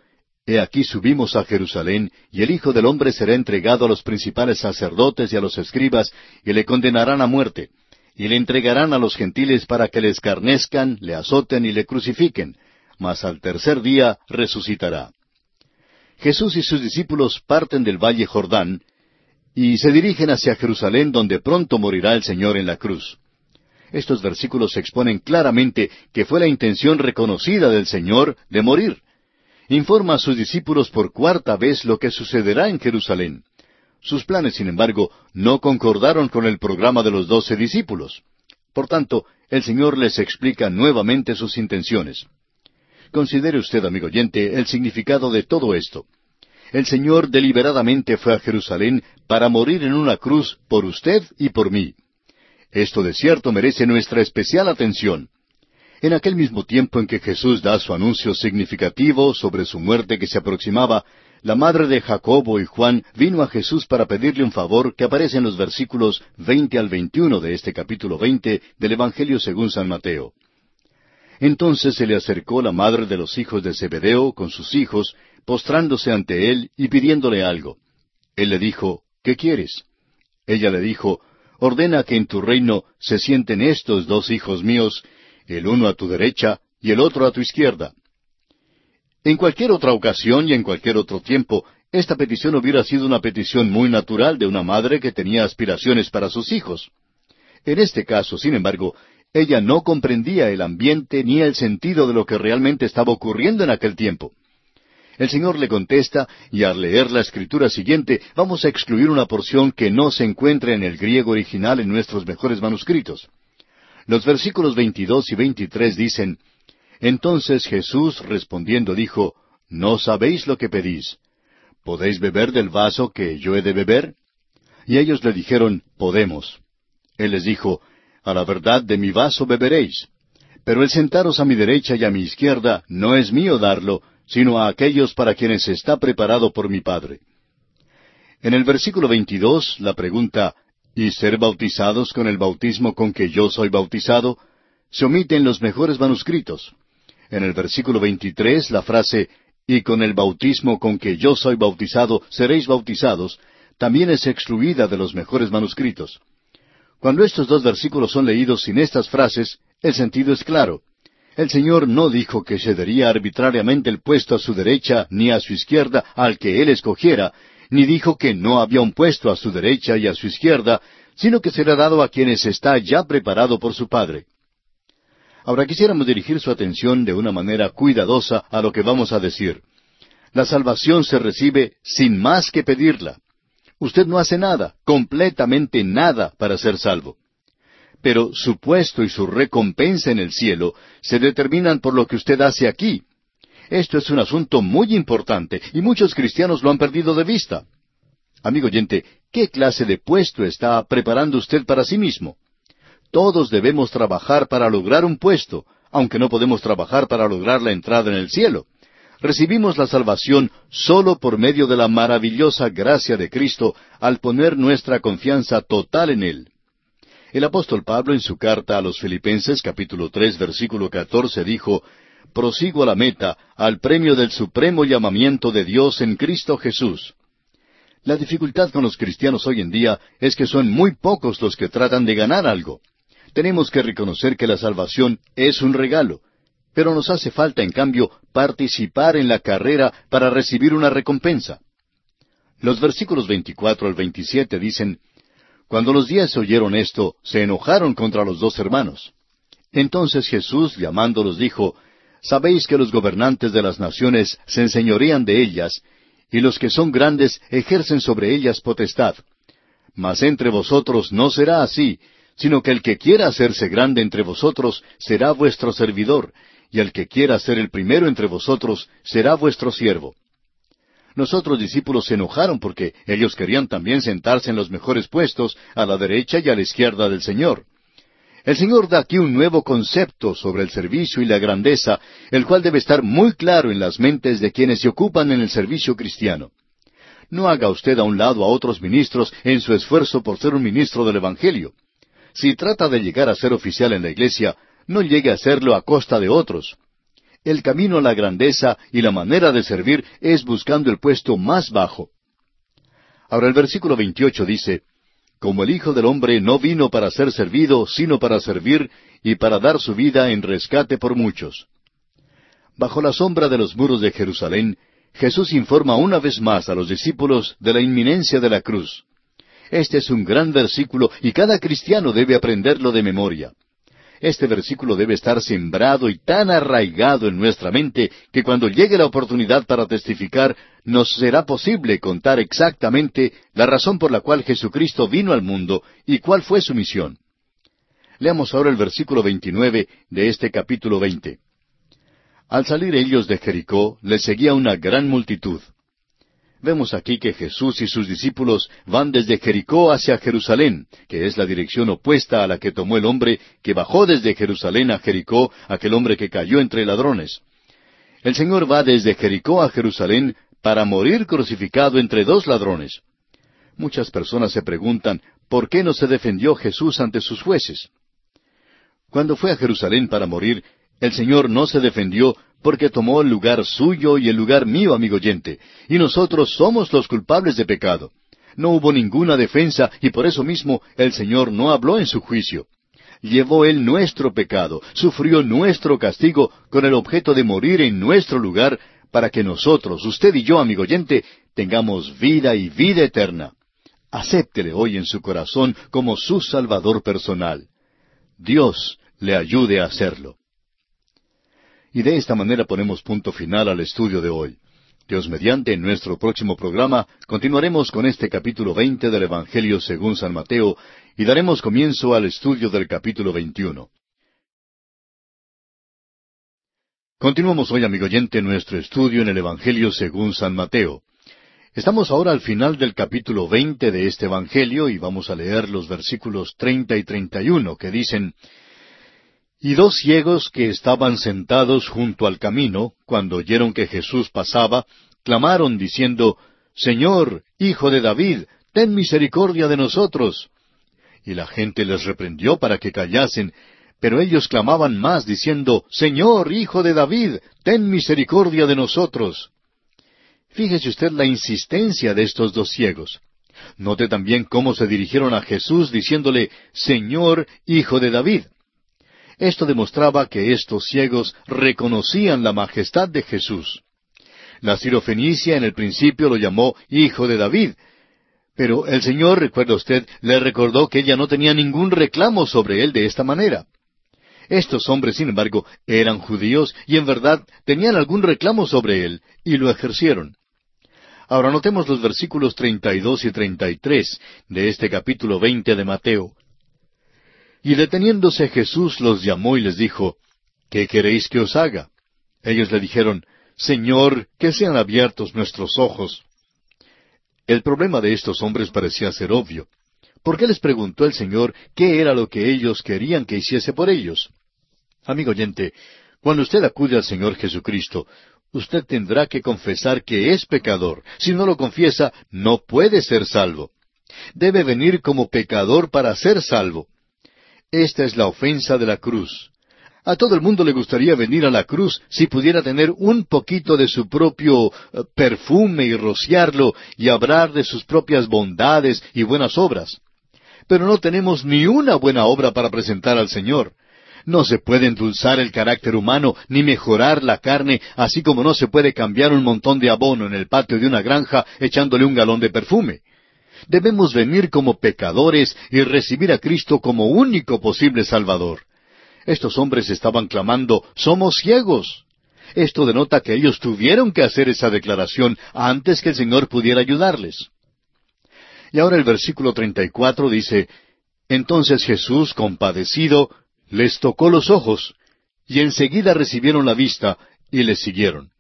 He aquí subimos a Jerusalén, y el Hijo del Hombre será entregado a los principales sacerdotes y a los escribas, y le condenarán a muerte, y le entregarán a los gentiles para que le escarnezcan, le azoten y le crucifiquen, mas al tercer día resucitará. Jesús y sus discípulos parten del valle Jordán, y se dirigen hacia Jerusalén donde pronto morirá el Señor en la cruz. Estos versículos exponen claramente que fue la intención reconocida del Señor de morir informa a sus discípulos por cuarta vez lo que sucederá en Jerusalén. Sus planes, sin embargo, no concordaron con el programa de los doce discípulos. Por tanto, el Señor les explica nuevamente sus intenciones. Considere usted, amigo oyente, el significado de todo esto. El Señor deliberadamente fue a Jerusalén para morir en una cruz por usted y por mí. Esto de cierto merece nuestra especial atención. En aquel mismo tiempo en que Jesús da su anuncio significativo sobre su muerte que se aproximaba, la madre de Jacobo y Juan vino a Jesús para pedirle un favor que aparece en los versículos veinte al veintiuno de este capítulo veinte del Evangelio según San Mateo. Entonces se le acercó la madre de los hijos de Zebedeo con sus hijos, postrándose ante él y pidiéndole algo. Él le dijo, ¿Qué quieres? Ella le dijo, Ordena que en tu reino se sienten estos dos hijos míos, el uno a tu derecha y el otro a tu izquierda. En cualquier otra ocasión y en cualquier otro tiempo, esta petición hubiera sido una petición muy natural de una madre que tenía aspiraciones para sus hijos. En este caso, sin embargo, ella no comprendía el ambiente ni el sentido de lo que realmente estaba ocurriendo en aquel tiempo. El Señor le contesta, y al leer la escritura siguiente vamos a excluir una porción que no se encuentra en el griego original en nuestros mejores manuscritos. Los versículos 22 y 23 dicen, Entonces Jesús respondiendo dijo, ¿No sabéis lo que pedís? ¿Podéis beber del vaso que yo he de beber? Y ellos le dijeron, Podemos. Él les dijo, A la verdad de mi vaso beberéis. Pero el sentaros a mi derecha y a mi izquierda no es mío darlo, sino a aquellos para quienes está preparado por mi Padre. En el versículo 22, la pregunta, y ser bautizados con el bautismo con que yo soy bautizado, se omite en los mejores manuscritos. En el versículo 23, la frase, y con el bautismo con que yo soy bautizado seréis bautizados, también es excluida de los mejores manuscritos. Cuando estos dos versículos son leídos sin estas frases, el sentido es claro. El Señor no dijo que cedería arbitrariamente el puesto a su derecha ni a su izquierda al que Él escogiera, ni dijo que no había un puesto a su derecha y a su izquierda, sino que será dado a quienes está ya preparado por su Padre. Ahora quisiéramos dirigir su atención de una manera cuidadosa a lo que vamos a decir. La salvación se recibe sin más que pedirla. Usted no hace nada, completamente nada para ser salvo. Pero su puesto y su recompensa en el cielo se determinan por lo que usted hace aquí, esto es un asunto muy importante y muchos cristianos lo han perdido de vista. Amigo oyente, ¿qué clase de puesto está preparando usted para sí mismo? Todos debemos trabajar para lograr un puesto, aunque no podemos trabajar para lograr la entrada en el cielo. Recibimos la salvación solo por medio de la maravillosa gracia de Cristo al poner nuestra confianza total en Él. El apóstol Pablo en su carta a los Filipenses capítulo tres versículo catorce dijo, prosigo a la meta, al premio del supremo llamamiento de Dios en Cristo Jesús. La dificultad con los cristianos hoy en día es que son muy pocos los que tratan de ganar algo. Tenemos que reconocer que la salvación es un regalo, pero nos hace falta, en cambio, participar en la carrera para recibir una recompensa. Los versículos 24 al 27 dicen, Cuando los diez oyeron esto, se enojaron contra los dos hermanos. Entonces Jesús, llamándolos, dijo, Sabéis que los gobernantes de las naciones se enseñorean de ellas, y los que son grandes ejercen sobre ellas potestad. Mas entre vosotros no será así, sino que el que quiera hacerse grande entre vosotros será vuestro servidor, y el que quiera ser el primero entre vosotros será vuestro siervo. Nosotros discípulos se enojaron porque ellos querían también sentarse en los mejores puestos, a la derecha y a la izquierda del Señor. El Señor da aquí un nuevo concepto sobre el servicio y la grandeza, el cual debe estar muy claro en las mentes de quienes se ocupan en el servicio cristiano. No haga usted a un lado a otros ministros en su esfuerzo por ser un ministro del Evangelio. Si trata de llegar a ser oficial en la iglesia, no llegue a serlo a costa de otros. El camino a la grandeza y la manera de servir es buscando el puesto más bajo. Ahora el versículo 28 dice, como el Hijo del Hombre no vino para ser servido, sino para servir y para dar su vida en rescate por muchos. Bajo la sombra de los muros de Jerusalén, Jesús informa una vez más a los discípulos de la inminencia de la cruz. Este es un gran versículo y cada cristiano debe aprenderlo de memoria. Este versículo debe estar sembrado y tan arraigado en nuestra mente que cuando llegue la oportunidad para testificar, nos será posible contar exactamente la razón por la cual Jesucristo vino al mundo y cuál fue su misión. Leamos ahora el versículo 29 de este capítulo 20. Al salir ellos de Jericó, les seguía una gran multitud. Vemos aquí que Jesús y sus discípulos van desde Jericó hacia Jerusalén, que es la dirección opuesta a la que tomó el hombre que bajó desde Jerusalén a Jericó, aquel hombre que cayó entre ladrones. El Señor va desde Jericó a Jerusalén para morir crucificado entre dos ladrones. Muchas personas se preguntan, ¿por qué no se defendió Jesús ante sus jueces? Cuando fue a Jerusalén para morir, el Señor no se defendió porque tomó el lugar suyo y el lugar mío, amigo oyente, y nosotros somos los culpables de pecado. No hubo ninguna defensa y por eso mismo el Señor no habló en su juicio. Llevó Él nuestro pecado, sufrió nuestro castigo con el objeto de morir en nuestro lugar para que nosotros, usted y yo, amigo oyente, tengamos vida y vida eterna. Acéptele hoy en su corazón como su Salvador personal. Dios le ayude a hacerlo. Y de esta manera ponemos punto final al estudio de hoy. Dios mediante, en nuestro próximo programa continuaremos con este capítulo veinte del Evangelio según San Mateo y daremos comienzo al estudio del capítulo veintiuno. Continuamos hoy, amigo oyente, nuestro estudio en el Evangelio según San Mateo. Estamos ahora al final del capítulo veinte de este Evangelio y vamos a leer los versículos treinta y treinta y uno que dicen y dos ciegos que estaban sentados junto al camino, cuando oyeron que Jesús pasaba, clamaron diciendo, Señor, Hijo de David, ten misericordia de nosotros. Y la gente les reprendió para que callasen, pero ellos clamaban más, diciendo, Señor, Hijo de David, ten misericordia de nosotros. Fíjese usted la insistencia de estos dos ciegos. Note también cómo se dirigieron a Jesús diciéndole, Señor, Hijo de David. Esto demostraba que estos ciegos reconocían la majestad de Jesús. La sirofenicia en el principio lo llamó Hijo de David, pero el Señor, recuerda usted, le recordó que ella no tenía ningún reclamo sobre él de esta manera. Estos hombres, sin embargo, eran judíos y en verdad tenían algún reclamo sobre él, y lo ejercieron. Ahora notemos los versículos treinta y dos y treinta y tres de este capítulo veinte de Mateo. Y deteniéndose Jesús los llamó y les dijo, ¿Qué queréis que os haga? Ellos le dijeron, Señor, que sean abiertos nuestros ojos. El problema de estos hombres parecía ser obvio. ¿Por qué les preguntó el Señor qué era lo que ellos querían que hiciese por ellos? Amigo oyente, cuando usted acude al Señor Jesucristo, usted tendrá que confesar que es pecador. Si no lo confiesa, no puede ser salvo. Debe venir como pecador para ser salvo. Esta es la ofensa de la cruz. A todo el mundo le gustaría venir a la cruz si pudiera tener un poquito de su propio eh, perfume y rociarlo y hablar de sus propias bondades y buenas obras. Pero no tenemos ni una buena obra para presentar al Señor. No se puede endulzar el carácter humano ni mejorar la carne, así como no se puede cambiar un montón de abono en el patio de una granja echándole un galón de perfume. Debemos venir como pecadores y recibir a Cristo como único posible Salvador. Estos hombres estaban clamando, somos ciegos. Esto denota que ellos tuvieron que hacer esa declaración antes que el Señor pudiera ayudarles. Y ahora el versículo 34 dice, Entonces Jesús, compadecido, les tocó los ojos, y enseguida recibieron la vista, y les siguieron.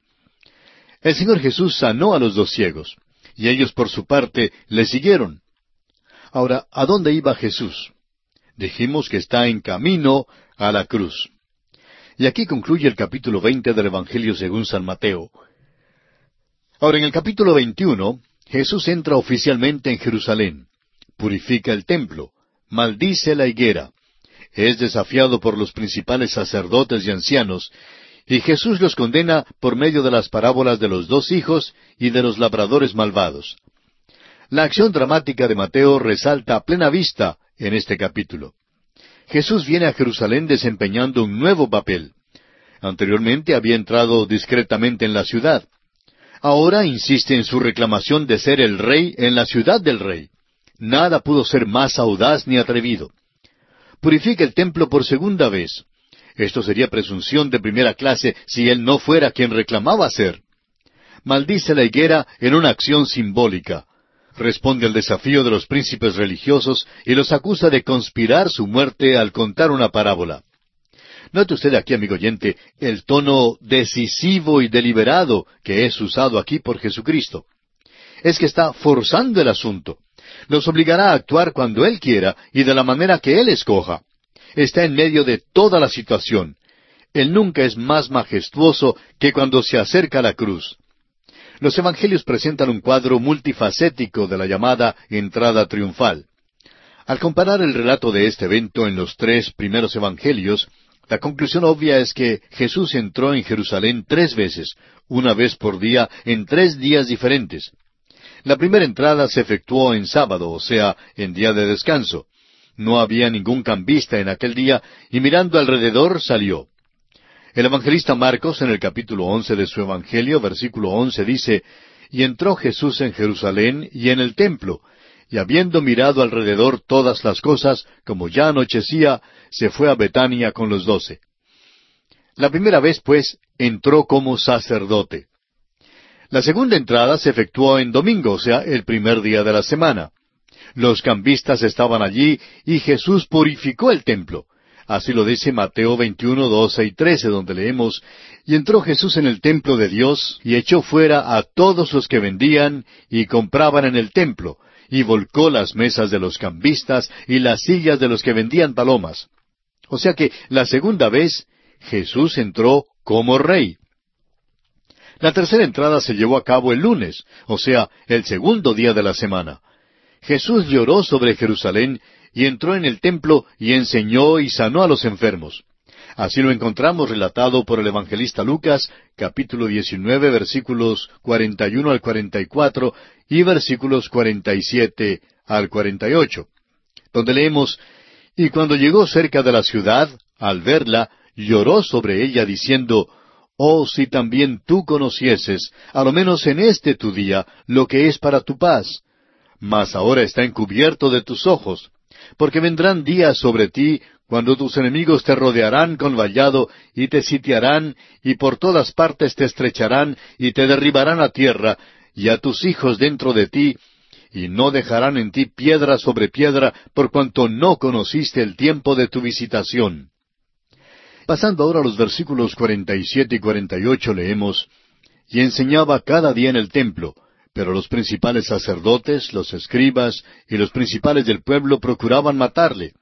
El Señor Jesús sanó a los dos ciegos, y ellos por su parte le siguieron. Ahora, ¿a dónde iba Jesús? Dijimos que está en camino a la cruz. Y aquí concluye el capítulo veinte del Evangelio según San Mateo. Ahora, en el capítulo veintiuno, Jesús entra oficialmente en Jerusalén, purifica el templo, maldice la higuera, es desafiado por los principales sacerdotes y ancianos, y Jesús los condena por medio de las parábolas de los dos hijos y de los labradores malvados. La acción dramática de Mateo resalta a plena vista en este capítulo. Jesús viene a Jerusalén desempeñando un nuevo papel. Anteriormente había entrado discretamente en la ciudad. Ahora insiste en su reclamación de ser el rey en la ciudad del rey. Nada pudo ser más audaz ni atrevido. Purifica el templo por segunda vez. Esto sería presunción de primera clase si él no fuera quien reclamaba ser. Maldice la higuera en una acción simbólica responde al desafío de los príncipes religiosos y los acusa de conspirar su muerte al contar una parábola. Note usted aquí, amigo oyente, el tono decisivo y deliberado que es usado aquí por Jesucristo. Es que está forzando el asunto. Los obligará a actuar cuando Él quiera y de la manera que Él escoja. Está en medio de toda la situación. Él nunca es más majestuoso que cuando se acerca a la cruz. Los evangelios presentan un cuadro multifacético de la llamada entrada triunfal. Al comparar el relato de este evento en los tres primeros evangelios, la conclusión obvia es que Jesús entró en Jerusalén tres veces, una vez por día, en tres días diferentes. La primera entrada se efectuó en sábado, o sea, en día de descanso. No había ningún cambista en aquel día, y mirando alrededor salió. El evangelista Marcos, en el capítulo once de su Evangelio, versículo once, dice, Y entró Jesús en Jerusalén y en el templo, y habiendo mirado alrededor todas las cosas, como ya anochecía, se fue a Betania con los doce. La primera vez, pues, entró como sacerdote. La segunda entrada se efectuó en domingo, o sea, el primer día de la semana. Los cambistas estaban allí y Jesús purificó el templo. Así lo dice Mateo 21, 12 y 13, donde leemos, Y entró Jesús en el templo de Dios, y echó fuera a todos los que vendían y compraban en el templo, y volcó las mesas de los cambistas y las sillas de los que vendían palomas. O sea que la segunda vez Jesús entró como rey. La tercera entrada se llevó a cabo el lunes, o sea, el segundo día de la semana. Jesús lloró sobre Jerusalén y entró en el templo y enseñó y sanó a los enfermos. Así lo encontramos relatado por el evangelista Lucas, capítulo 19, versículos 41 al 44 y versículos 47 al 48, donde leemos, Y cuando llegó cerca de la ciudad, al verla, lloró sobre ella diciendo, Oh, si también tú conocieses, a lo menos en este tu día, lo que es para tu paz. Mas ahora está encubierto de tus ojos, porque vendrán días sobre ti cuando tus enemigos te rodearán con vallado y te sitiarán y por todas partes te estrecharán y te derribarán a tierra y a tus hijos dentro de ti y no dejarán en ti piedra sobre piedra por cuanto no conociste el tiempo de tu visitación. Pasando ahora a los versículos cuarenta y siete y cuarenta y ocho leemos Y enseñaba cada día en el templo, pero los principales sacerdotes, los escribas y los principales del pueblo procuraban matarle,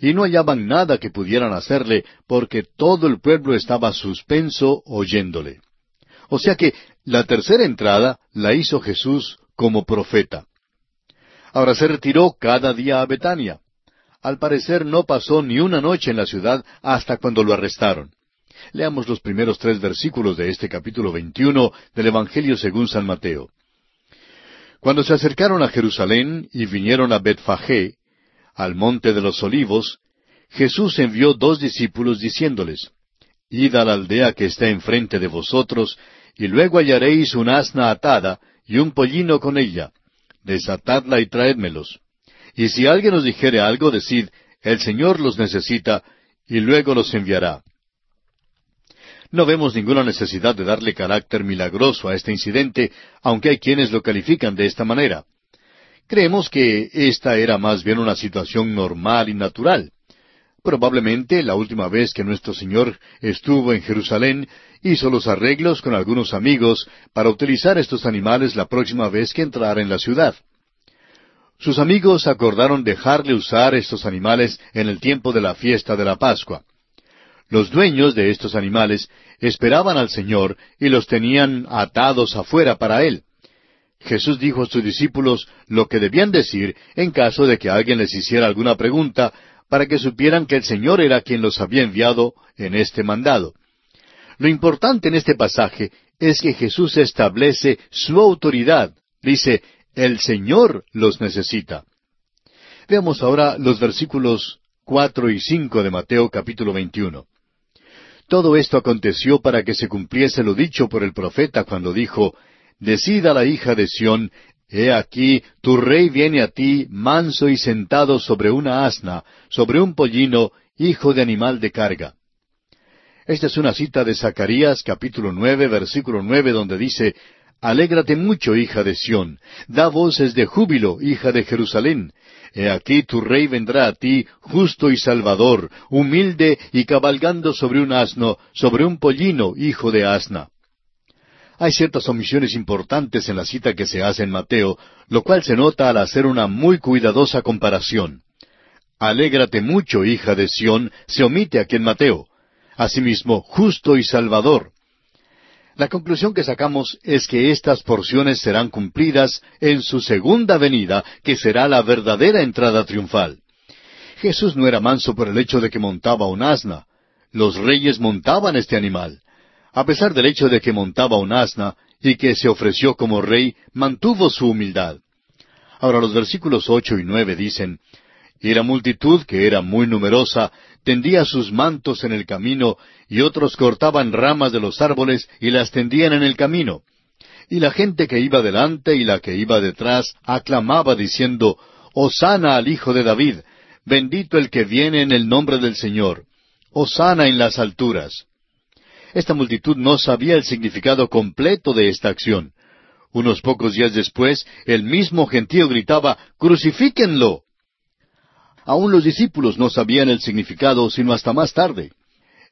y no hallaban nada que pudieran hacerle, porque todo el pueblo estaba suspenso oyéndole. O sea que la tercera entrada la hizo Jesús como profeta. Ahora se retiró cada día a Betania. Al parecer no pasó ni una noche en la ciudad hasta cuando lo arrestaron. Leamos los primeros tres versículos de este capítulo veintiuno del Evangelio según San Mateo. Cuando se acercaron a Jerusalén y vinieron a Betfagé, al monte de los olivos, Jesús envió dos discípulos diciéndoles, Id a la aldea que está enfrente de vosotros, y luego hallaréis un asna atada y un pollino con ella. Desatadla y traédmelos. Y si alguien os dijere algo, decid, el Señor los necesita, y luego los enviará. No vemos ninguna necesidad de darle carácter milagroso a este incidente, aunque hay quienes lo califican de esta manera. Creemos que esta era más bien una situación normal y natural. Probablemente la última vez que nuestro Señor estuvo en Jerusalén hizo los arreglos con algunos amigos para utilizar estos animales la próxima vez que entrara en la ciudad. Sus amigos acordaron dejarle usar estos animales en el tiempo de la fiesta de la Pascua. Los dueños de estos animales esperaban al Señor y los tenían atados afuera para Él. Jesús dijo a sus discípulos lo que debían decir en caso de que alguien les hiciera alguna pregunta para que supieran que el Señor era quien los había enviado en este mandado. Lo importante en este pasaje es que Jesús establece su autoridad. Dice, el Señor los necesita. Veamos ahora los versículos cuatro y cinco de Mateo capítulo veintiuno. Todo esto aconteció para que se cumpliese lo dicho por el profeta cuando dijo, Decida la hija de Sión, He aquí, tu rey viene a ti, manso y sentado sobre una asna, sobre un pollino, hijo de animal de carga. Esta es una cita de Zacarías capítulo nueve, versículo nueve, donde dice, Alégrate mucho, hija de Sión, da voces de júbilo, hija de Jerusalén. He aquí tu rey vendrá a ti, justo y salvador, humilde y cabalgando sobre un asno, sobre un pollino, hijo de asna. Hay ciertas omisiones importantes en la cita que se hace en Mateo, lo cual se nota al hacer una muy cuidadosa comparación. Alégrate mucho, hija de Sión, se omite aquí en Mateo. Asimismo, justo y salvador. La conclusión que sacamos es que estas porciones serán cumplidas en su segunda venida, que será la verdadera entrada triunfal. Jesús no era manso por el hecho de que montaba un asna. Los reyes montaban este animal. A pesar del hecho de que montaba un asna y que se ofreció como rey, mantuvo su humildad. Ahora los versículos ocho y nueve dicen, Y la multitud, que era muy numerosa, tendía sus mantos en el camino, y otros cortaban ramas de los árboles y las tendían en el camino. Y la gente que iba delante y la que iba detrás aclamaba diciendo, Hosana al Hijo de David, bendito el que viene en el nombre del Señor, Hosana en las alturas. Esta multitud no sabía el significado completo de esta acción. Unos pocos días después, el mismo gentío gritaba, Crucifíquenlo. Aún los discípulos no sabían el significado sino hasta más tarde.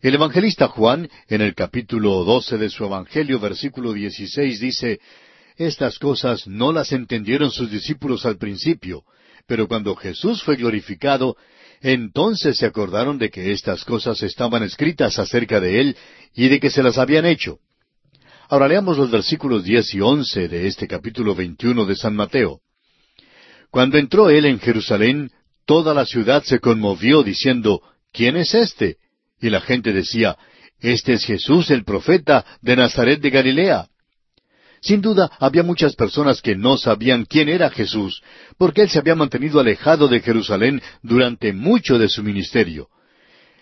El evangelista Juan, en el capítulo doce de su Evangelio, versículo dieciséis, dice, Estas cosas no las entendieron sus discípulos al principio, pero cuando Jesús fue glorificado, entonces se acordaron de que estas cosas estaban escritas acerca de él y de que se las habían hecho. Ahora leamos los versículos diez y once de este capítulo veintiuno de San Mateo. Cuando entró él en Jerusalén, toda la ciudad se conmovió diciendo, ¿quién es este? Y la gente decía, Este es Jesús el profeta de Nazaret de Galilea. Sin duda, había muchas personas que no sabían quién era Jesús, porque él se había mantenido alejado de Jerusalén durante mucho de su ministerio.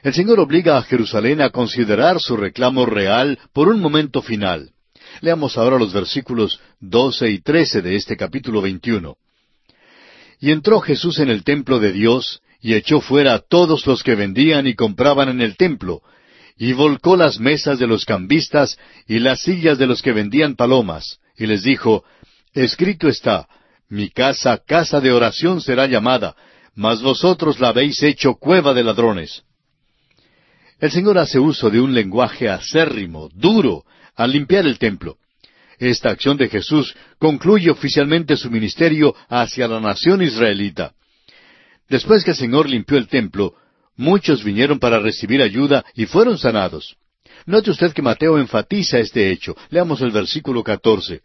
El Señor obliga a Jerusalén a considerar su reclamo real por un momento final. Leamos ahora los versículos doce y trece de este capítulo veintiuno. Y entró Jesús en el templo de Dios, y echó fuera a todos los que vendían y compraban en el templo, y volcó las mesas de los cambistas y las sillas de los que vendían palomas, y les dijo, Escrito está, mi casa, casa de oración será llamada, mas vosotros la habéis hecho cueva de ladrones. El Señor hace uso de un lenguaje acérrimo, duro, al limpiar el templo. Esta acción de Jesús concluye oficialmente su ministerio hacia la nación israelita. Después que el Señor limpió el templo, Muchos vinieron para recibir ayuda y fueron sanados. Note usted que Mateo enfatiza este hecho. Leamos el versículo catorce.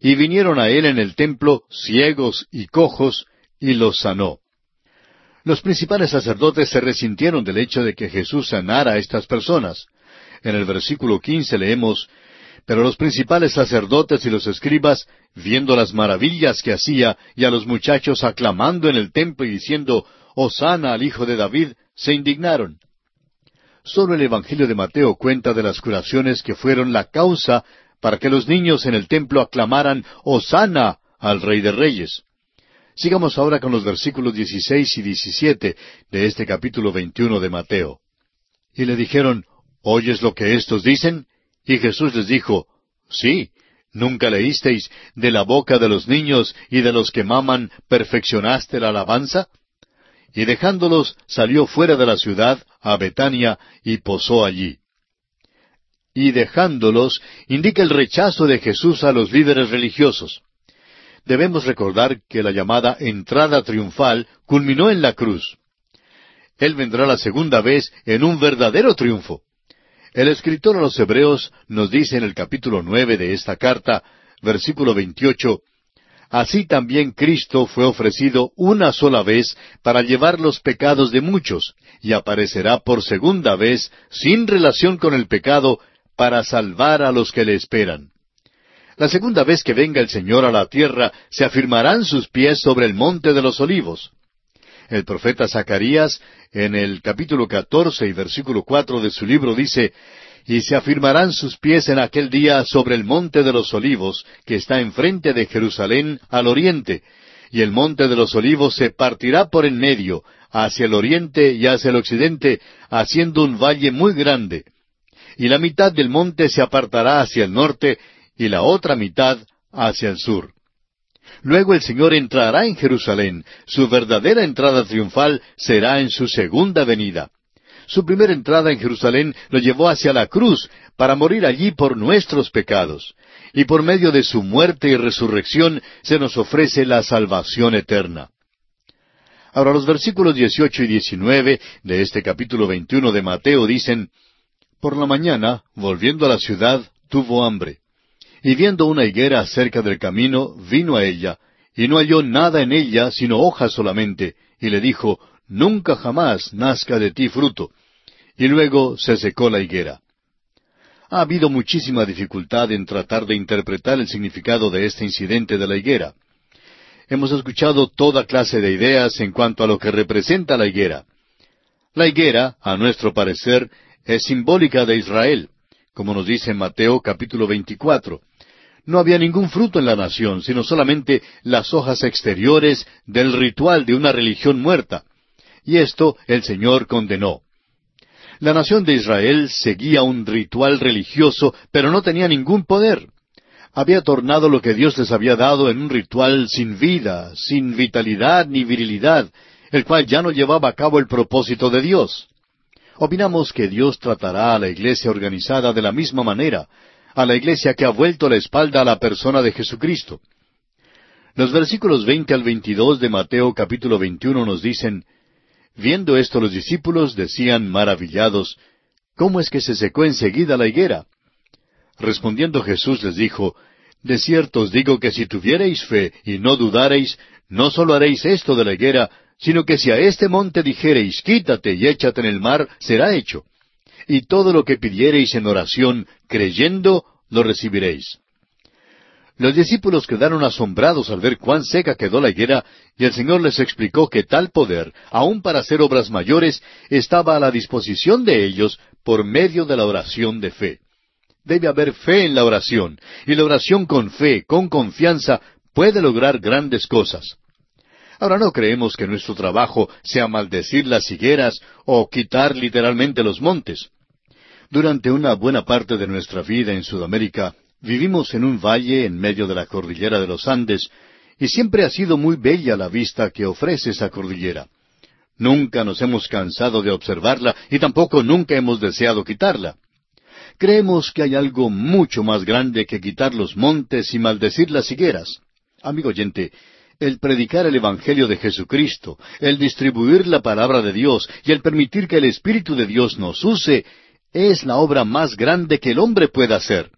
Y vinieron a él en el templo ciegos y cojos, y los sanó. Los principales sacerdotes se resintieron del hecho de que Jesús sanara a estas personas. En el versículo quince leemos, Pero los principales sacerdotes y los escribas, viendo las maravillas que hacía, y a los muchachos aclamando en el templo y diciendo, Hosana al Hijo de David, se indignaron. Solo el Evangelio de Mateo cuenta de las curaciones que fueron la causa para que los niños en el templo aclamaran Hosana al Rey de Reyes. Sigamos ahora con los versículos 16 y 17 de este capítulo 21 de Mateo. Y le dijeron, ¿Oyes lo que éstos dicen? Y Jesús les dijo, Sí, ¿nunca leísteis, de la boca de los niños y de los que maman perfeccionaste la alabanza? Y dejándolos salió fuera de la ciudad, a Betania, y posó allí. Y dejándolos indica el rechazo de Jesús a los líderes religiosos. Debemos recordar que la llamada entrada triunfal culminó en la cruz. Él vendrá la segunda vez en un verdadero triunfo. El escritor a los Hebreos nos dice en el capítulo nueve de esta carta, versículo veintiocho, Así también Cristo fue ofrecido una sola vez para llevar los pecados de muchos, y aparecerá por segunda vez, sin relación con el pecado, para salvar a los que le esperan. La segunda vez que venga el Señor a la tierra, se afirmarán sus pies sobre el monte de los olivos. El profeta Zacarías, en el capítulo catorce y versículo cuatro de su libro, dice, Y se afirmarán sus pies en aquel día sobre el monte de los olivos, que está enfrente de Jerusalén al oriente, y el monte de los olivos se partirá por en medio, hacia el oriente y hacia el occidente, haciendo un valle muy grande. Y la mitad del monte se apartará hacia el norte, y la otra mitad hacia el sur. Luego el Señor entrará en Jerusalén. Su verdadera entrada triunfal será en su segunda venida. Su primera entrada en Jerusalén lo llevó hacia la cruz para morir allí por nuestros pecados. Y por medio de su muerte y resurrección se nos ofrece la salvación eterna. Ahora los versículos 18 y 19 de este capítulo 21 de Mateo dicen, Por la mañana, volviendo a la ciudad, tuvo hambre. Y viendo una higuera cerca del camino, vino a ella, y no halló nada en ella sino hojas solamente, y le dijo, Nunca jamás nazca de ti fruto. Y luego se secó la higuera. Ha habido muchísima dificultad en tratar de interpretar el significado de este incidente de la higuera. Hemos escuchado toda clase de ideas en cuanto a lo que representa la higuera. La higuera, a nuestro parecer, es simbólica de Israel, como nos dice Mateo capítulo 24, no había ningún fruto en la nación, sino solamente las hojas exteriores del ritual de una religión muerta. Y esto el Señor condenó. La nación de Israel seguía un ritual religioso, pero no tenía ningún poder. Había tornado lo que Dios les había dado en un ritual sin vida, sin vitalidad ni virilidad, el cual ya no llevaba a cabo el propósito de Dios. Opinamos que Dios tratará a la iglesia organizada de la misma manera, a la iglesia que ha vuelto la espalda a la persona de Jesucristo. Los versículos veinte al veintidós de Mateo capítulo veintiuno nos dicen, Viendo esto los discípulos decían maravillados, ¿Cómo es que se secó enseguida la higuera? Respondiendo Jesús les dijo, De cierto os digo que si tuviereis fe y no dudareis, no sólo haréis esto de la higuera, sino que si a este monte dijereis, quítate y échate en el mar, será hecho y todo lo que pidiereis en oración, creyendo, lo recibiréis. Los discípulos quedaron asombrados al ver cuán seca quedó la higuera, y el Señor les explicó que tal poder, aun para hacer obras mayores, estaba a la disposición de ellos por medio de la oración de fe. Debe haber fe en la oración, y la oración con fe, con confianza, puede lograr grandes cosas. Ahora no creemos que nuestro trabajo sea maldecir las higueras o quitar literalmente los montes. Durante una buena parte de nuestra vida en Sudamérica, vivimos en un valle en medio de la cordillera de los Andes, y siempre ha sido muy bella la vista que ofrece esa cordillera. Nunca nos hemos cansado de observarla y tampoco nunca hemos deseado quitarla. Creemos que hay algo mucho más grande que quitar los montes y maldecir las higueras. Amigo oyente, el predicar el Evangelio de Jesucristo, el distribuir la palabra de Dios y el permitir que el Espíritu de Dios nos use, es la obra más grande que el hombre pueda hacer.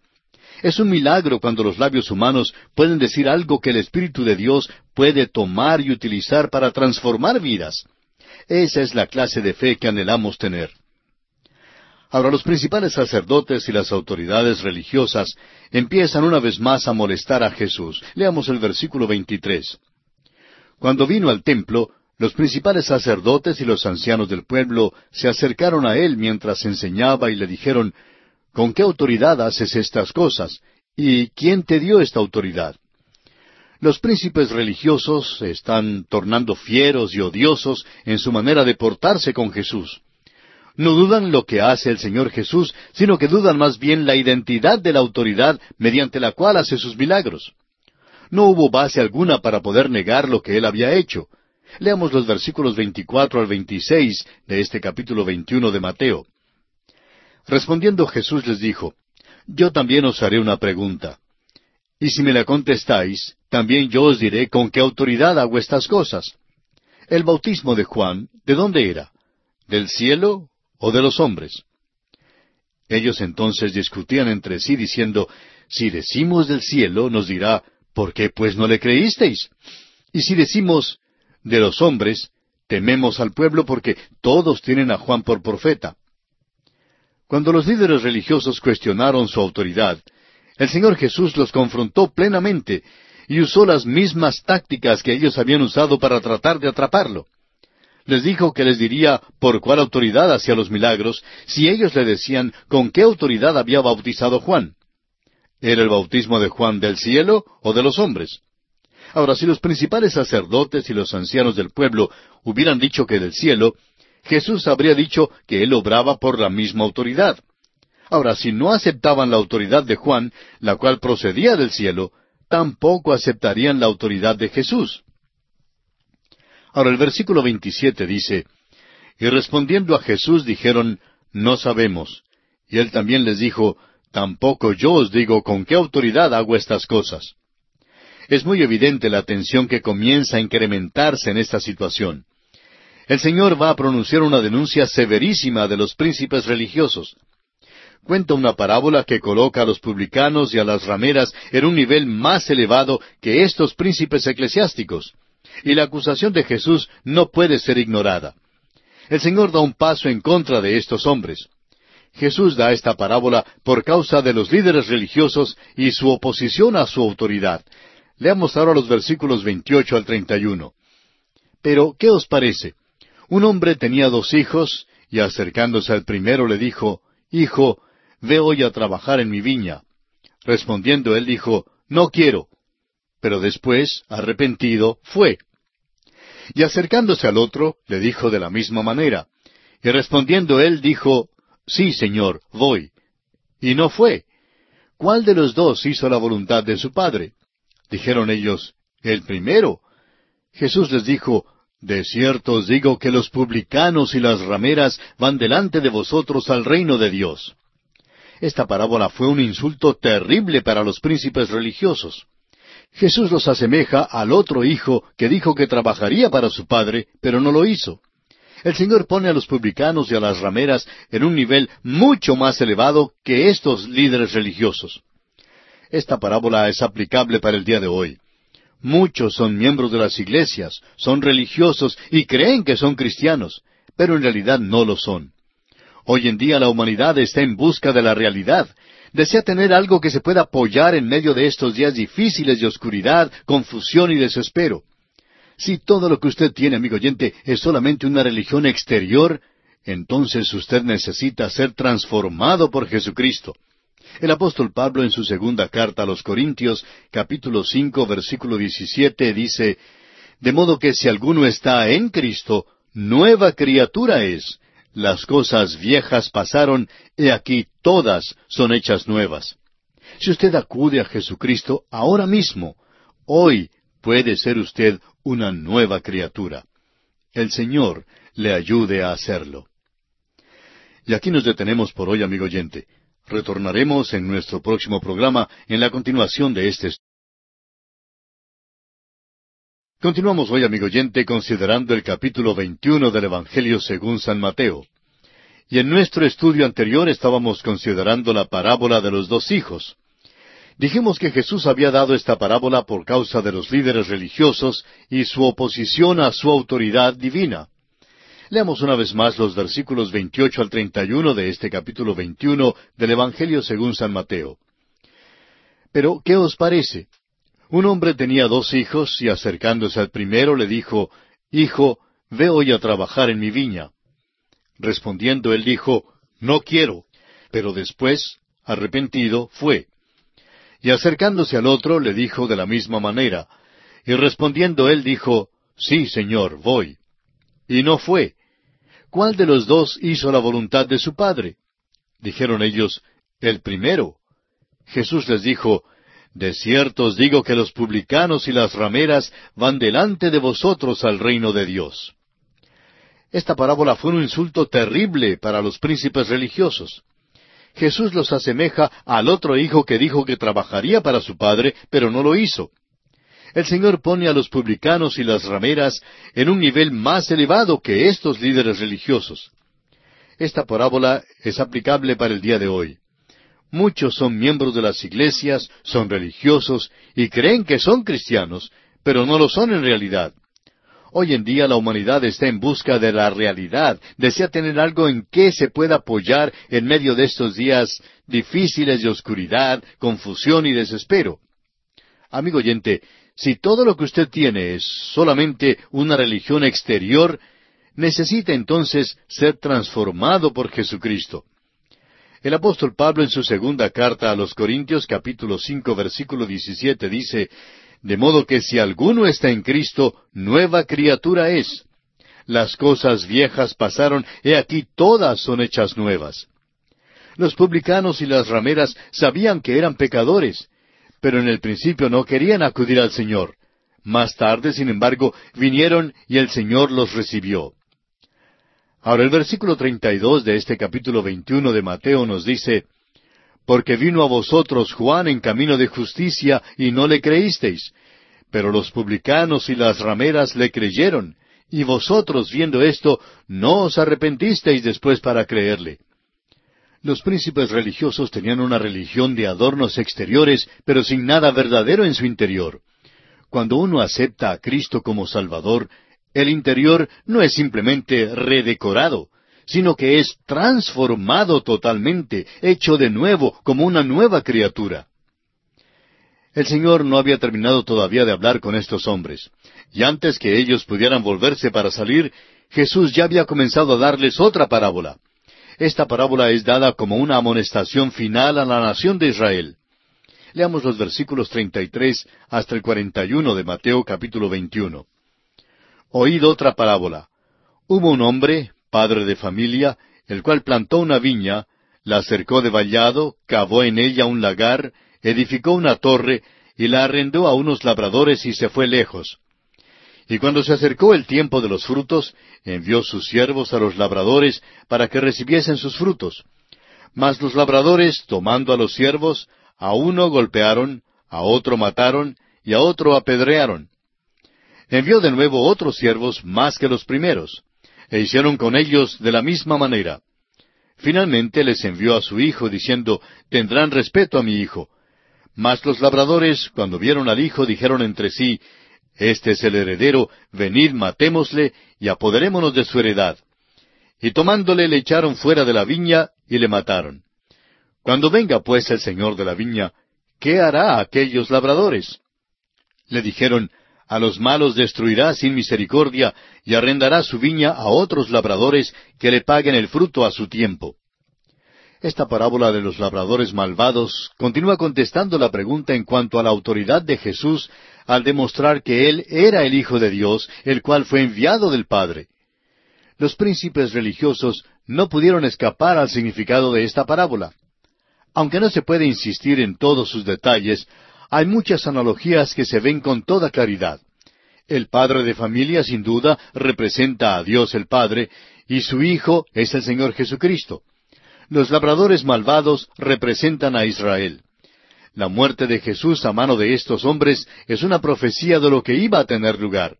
Es un milagro cuando los labios humanos pueden decir algo que el Espíritu de Dios puede tomar y utilizar para transformar vidas. Esa es la clase de fe que anhelamos tener. Ahora los principales sacerdotes y las autoridades religiosas empiezan una vez más a molestar a Jesús. Leamos el versículo 23. Cuando vino al templo, los principales sacerdotes y los ancianos del pueblo se acercaron a él mientras enseñaba y le dijeron, ¿Con qué autoridad haces estas cosas? ¿Y quién te dio esta autoridad? Los príncipes religiosos se están tornando fieros y odiosos en su manera de portarse con Jesús. no dudan lo que hace el Señor Jesús, sino que dudan más bien la identidad de la autoridad mediante la cual hace sus milagros. No hubo base alguna para poder negar lo que él había hecho. Leamos los versículos 24 al 26 de este capítulo 21 de Mateo. Respondiendo Jesús les dijo, Yo también os haré una pregunta. Y si me la contestáis, también yo os diré con qué autoridad hago estas cosas. El bautismo de Juan, ¿de dónde era? ¿Del cielo o de los hombres? Ellos entonces discutían entre sí diciendo, Si decimos del cielo, nos dirá, ¿por qué pues no le creísteis? Y si decimos de los hombres, tememos al pueblo porque todos tienen a Juan por profeta. Cuando los líderes religiosos cuestionaron su autoridad, el Señor Jesús los confrontó plenamente y usó las mismas tácticas que ellos habían usado para tratar de atraparlo. Les dijo que les diría por cuál autoridad hacía los milagros si ellos le decían con qué autoridad había bautizado Juan. ¿Era el bautismo de Juan del cielo o de los hombres? Ahora, si los principales sacerdotes y los ancianos del pueblo hubieran dicho que del cielo, Jesús habría dicho que él obraba por la misma autoridad. Ahora, si no aceptaban la autoridad de Juan, la cual procedía del cielo, tampoco aceptarían la autoridad de Jesús. Ahora el versículo 27 dice, Y respondiendo a Jesús dijeron, No sabemos. Y él también les dijo, Tampoco yo os digo con qué autoridad hago estas cosas. Es muy evidente la tensión que comienza a incrementarse en esta situación. El Señor va a pronunciar una denuncia severísima de los príncipes religiosos cuenta una parábola que coloca a los publicanos y a las rameras en un nivel más elevado que estos príncipes eclesiásticos. Y la acusación de Jesús no puede ser ignorada. El Señor da un paso en contra de estos hombres. Jesús da esta parábola por causa de los líderes religiosos y su oposición a su autoridad. Leamos ahora los versículos 28 al 31. Pero, ¿qué os parece? Un hombre tenía dos hijos, y acercándose al primero le dijo, Hijo, Ve hoy a trabajar en mi viña. Respondiendo él dijo, No quiero. Pero después, arrepentido, fue. Y acercándose al otro, le dijo de la misma manera. Y respondiendo él dijo, Sí, Señor, voy. Y no fue. ¿Cuál de los dos hizo la voluntad de su padre? Dijeron ellos, El primero. Jesús les dijo, De cierto os digo que los publicanos y las rameras van delante de vosotros al reino de Dios. Esta parábola fue un insulto terrible para los príncipes religiosos. Jesús los asemeja al otro hijo que dijo que trabajaría para su padre, pero no lo hizo. El Señor pone a los publicanos y a las rameras en un nivel mucho más elevado que estos líderes religiosos. Esta parábola es aplicable para el día de hoy. Muchos son miembros de las iglesias, son religiosos y creen que son cristianos, pero en realidad no lo son. Hoy en día la humanidad está en busca de la realidad. Desea tener algo que se pueda apoyar en medio de estos días difíciles de oscuridad, confusión y desespero. Si todo lo que usted tiene, amigo oyente, es solamente una religión exterior, entonces usted necesita ser transformado por Jesucristo. El apóstol Pablo en su segunda carta a los Corintios, capítulo cinco, versículo diecisiete, dice, De modo que si alguno está en Cristo, nueva criatura es las cosas viejas pasaron, y aquí todas son hechas nuevas. Si usted acude a Jesucristo ahora mismo, hoy puede ser usted una nueva criatura. El Señor le ayude a hacerlo. Y aquí nos detenemos por hoy, amigo oyente. Retornaremos en nuestro próximo programa en la continuación de este Continuamos hoy, amigo oyente, considerando el capítulo 21 del Evangelio según San Mateo. Y en nuestro estudio anterior estábamos considerando la parábola de los dos hijos. Dijimos que Jesús había dado esta parábola por causa de los líderes religiosos y su oposición a su autoridad divina. Leamos una vez más los versículos 28 al 31 de este capítulo 21 del Evangelio según San Mateo. Pero, ¿qué os parece? Un hombre tenía dos hijos y acercándose al primero le dijo, Hijo, ve hoy a trabajar en mi viña. Respondiendo él dijo, No quiero. Pero después, arrepentido, fue. Y acercándose al otro le dijo de la misma manera. Y respondiendo él dijo, Sí, Señor, voy. Y no fue. ¿Cuál de los dos hizo la voluntad de su Padre? Dijeron ellos, el primero. Jesús les dijo, De cierto os digo que los publicanos y las rameras van delante de vosotros al reino de Dios. Esta parábola fue un insulto terrible para los príncipes religiosos. Jesús los asemeja al otro hijo que dijo que trabajaría para su padre, pero no lo hizo. El Señor pone a los publicanos y las rameras en un nivel más elevado que estos líderes religiosos. Esta parábola es aplicable para el día de hoy. Muchos son miembros de las iglesias, son religiosos y creen que son cristianos, pero no lo son en realidad. Hoy en día la humanidad está en busca de la realidad, desea tener algo en que se pueda apoyar en medio de estos días difíciles de oscuridad, confusión y desespero. Amigo oyente, si todo lo que usted tiene es solamente una religión exterior, necesita entonces ser transformado por Jesucristo. El apóstol Pablo en su segunda carta a los Corintios capítulo cinco versículo diecisiete dice de modo que si alguno está en Cristo, nueva criatura es. Las cosas viejas pasaron, he aquí todas son hechas nuevas. Los publicanos y las rameras sabían que eran pecadores, pero en el principio no querían acudir al Señor. Más tarde, sin embargo, vinieron y el Señor los recibió. Ahora el versículo 32 de este capítulo 21 de Mateo nos dice, porque vino a vosotros Juan en camino de justicia y no le creísteis. Pero los publicanos y las rameras le creyeron, y vosotros viendo esto, no os arrepentisteis después para creerle. Los príncipes religiosos tenían una religión de adornos exteriores, pero sin nada verdadero en su interior. Cuando uno acepta a Cristo como Salvador, el interior no es simplemente redecorado, sino que es transformado totalmente, hecho de nuevo como una nueva criatura. El Señor no había terminado todavía de hablar con estos hombres, y antes que ellos pudieran volverse para salir, Jesús ya había comenzado a darles otra parábola. Esta parábola es dada como una amonestación final a la nación de Israel. Leamos los versículos 33 hasta el 41 de Mateo capítulo 21. Oíd otra parábola. Hubo un hombre, padre de familia, el cual plantó una viña, la cercó de vallado, cavó en ella un lagar, edificó una torre, y la arrendó a unos labradores y se fue lejos. Y cuando se acercó el tiempo de los frutos, envió sus siervos a los labradores para que recibiesen sus frutos. Mas los labradores, tomando a los siervos, a uno golpearon, a otro mataron, y a otro apedrearon. Envió de nuevo otros siervos más que los primeros, e hicieron con ellos de la misma manera. Finalmente les envió a su hijo, diciendo, Tendrán respeto a mi hijo. Mas los labradores, cuando vieron al hijo, dijeron entre sí, Este es el heredero, venid, matémosle, y apoderémonos de su heredad. Y tomándole le echaron fuera de la viña, y le mataron. Cuando venga pues el señor de la viña, ¿qué hará aquellos labradores? Le dijeron, a los malos destruirá sin misericordia y arrendará su viña a otros labradores que le paguen el fruto a su tiempo. Esta parábola de los labradores malvados continúa contestando la pregunta en cuanto a la autoridad de Jesús al demostrar que Él era el Hijo de Dios, el cual fue enviado del Padre. Los príncipes religiosos no pudieron escapar al significado de esta parábola. Aunque no se puede insistir en todos sus detalles, hay muchas analogías que se ven con toda claridad. El padre de familia, sin duda, representa a Dios el Padre, y su Hijo es el Señor Jesucristo. Los labradores malvados representan a Israel. La muerte de Jesús a mano de estos hombres es una profecía de lo que iba a tener lugar.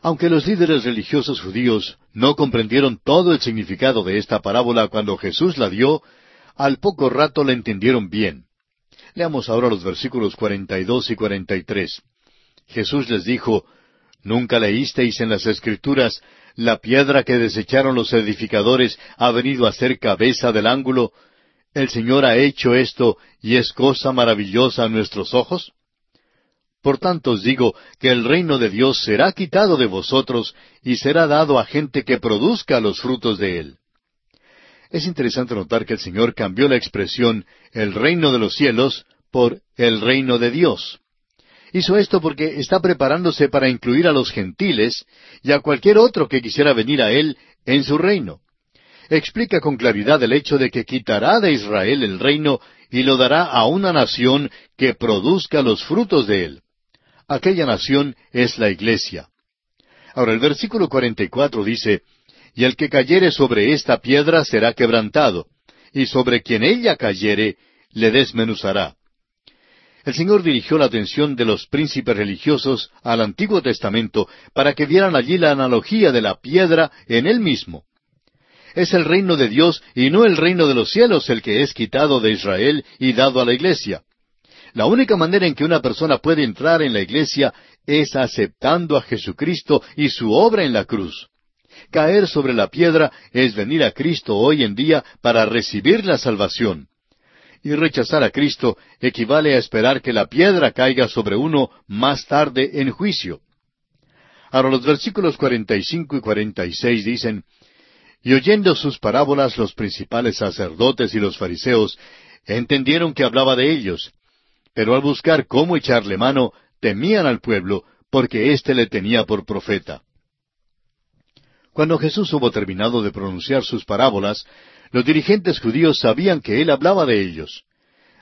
Aunque los líderes religiosos judíos no comprendieron todo el significado de esta parábola cuando Jesús la dio, al poco rato la entendieron bien. Leamos ahora los versículos 42 y 43. Jesús les dijo, ¿Nunca leísteis en las Escrituras, la piedra que desecharon los edificadores ha venido a ser cabeza del ángulo? ¿El Señor ha hecho esto y es cosa maravillosa a nuestros ojos? Por tanto os digo que el reino de Dios será quitado de vosotros y será dado a gente que produzca los frutos de él. Es interesante notar que el Señor cambió la expresión el reino de los cielos por el reino de Dios. Hizo esto porque está preparándose para incluir a los gentiles y a cualquier otro que quisiera venir a Él en su reino. Explica con claridad el hecho de que quitará de Israel el reino y lo dará a una nación que produzca los frutos de él. Aquella nación es la iglesia. Ahora el versículo 44 dice, Y el que cayere sobre esta piedra será quebrantado, y sobre quien ella cayere le desmenuzará. El Señor dirigió la atención de los príncipes religiosos al Antiguo Testamento para que vieran allí la analogía de la piedra en él mismo. Es el reino de Dios y no el reino de los cielos el que es quitado de Israel y dado a la iglesia. La única manera en que una persona puede entrar en la iglesia es aceptando a Jesucristo y su obra en la cruz. Caer sobre la piedra es venir a Cristo hoy en día para recibir la salvación y rechazar a Cristo equivale a esperar que la piedra caiga sobre uno más tarde en juicio. Ahora los versículos 45 y 46 dicen, Y oyendo sus parábolas los principales sacerdotes y los fariseos entendieron que hablaba de ellos, pero al buscar cómo echarle mano, temían al pueblo, porque éste le tenía por profeta. Cuando Jesús hubo terminado de pronunciar sus parábolas, los dirigentes judíos sabían que él hablaba de ellos.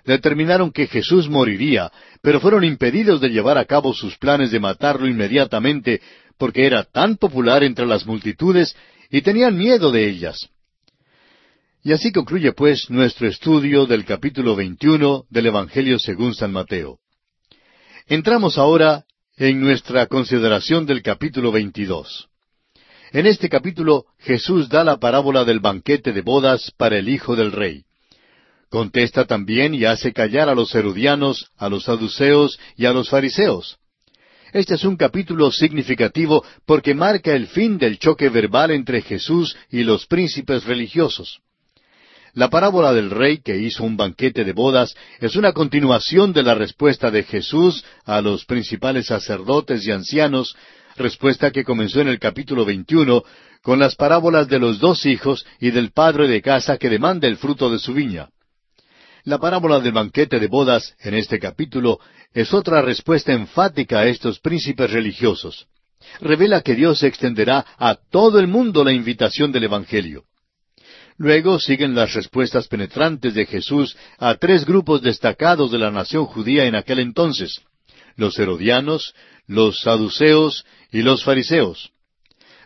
Determinaron que Jesús moriría, pero fueron impedidos de llevar a cabo sus planes de matarlo inmediatamente porque era tan popular entre las multitudes y tenían miedo de ellas. Y así concluye pues nuestro estudio del capítulo 21 del Evangelio según San Mateo. Entramos ahora en nuestra consideración del capítulo 22. En este capítulo Jesús da la parábola del banquete de bodas para el hijo del rey. Contesta también y hace callar a los herodianos, a los saduceos y a los fariseos. Este es un capítulo significativo porque marca el fin del choque verbal entre Jesús y los príncipes religiosos. La parábola del rey que hizo un banquete de bodas es una continuación de la respuesta de Jesús a los principales sacerdotes y ancianos respuesta que comenzó en el capítulo 21 con las parábolas de los dos hijos y del padre de casa que demanda el fruto de su viña. La parábola del banquete de bodas en este capítulo es otra respuesta enfática a estos príncipes religiosos. Revela que Dios extenderá a todo el mundo la invitación del Evangelio. Luego siguen las respuestas penetrantes de Jesús a tres grupos destacados de la nación judía en aquel entonces, los herodianos, los saduceos y los fariseos.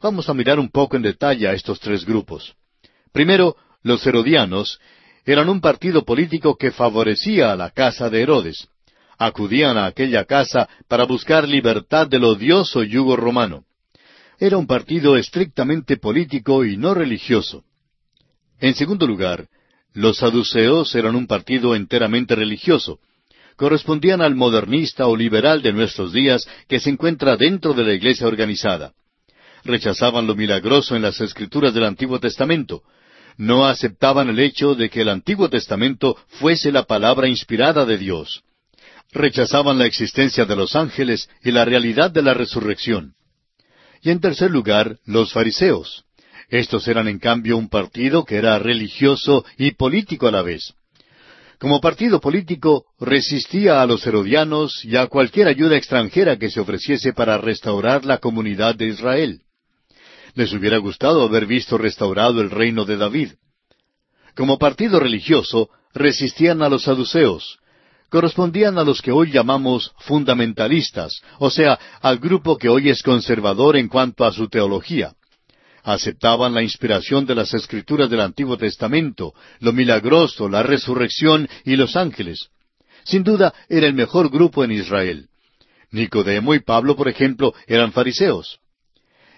Vamos a mirar un poco en detalle a estos tres grupos. Primero, los herodianos eran un partido político que favorecía a la casa de Herodes. Acudían a aquella casa para buscar libertad del odioso yugo romano. Era un partido estrictamente político y no religioso. En segundo lugar, los saduceos eran un partido enteramente religioso, correspondían al modernista o liberal de nuestros días que se encuentra dentro de la iglesia organizada. Rechazaban lo milagroso en las escrituras del Antiguo Testamento. No aceptaban el hecho de que el Antiguo Testamento fuese la palabra inspirada de Dios. Rechazaban la existencia de los ángeles y la realidad de la resurrección. Y en tercer lugar, los fariseos. Estos eran en cambio un partido que era religioso y político a la vez. Como partido político, resistía a los herodianos y a cualquier ayuda extranjera que se ofreciese para restaurar la comunidad de Israel. Les hubiera gustado haber visto restaurado el reino de David. Como partido religioso, resistían a los saduceos. Correspondían a los que hoy llamamos fundamentalistas, o sea, al grupo que hoy es conservador en cuanto a su teología aceptaban la inspiración de las escrituras del Antiguo Testamento, lo milagroso, la resurrección y los ángeles. Sin duda era el mejor grupo en Israel. Nicodemo y Pablo, por ejemplo, eran fariseos.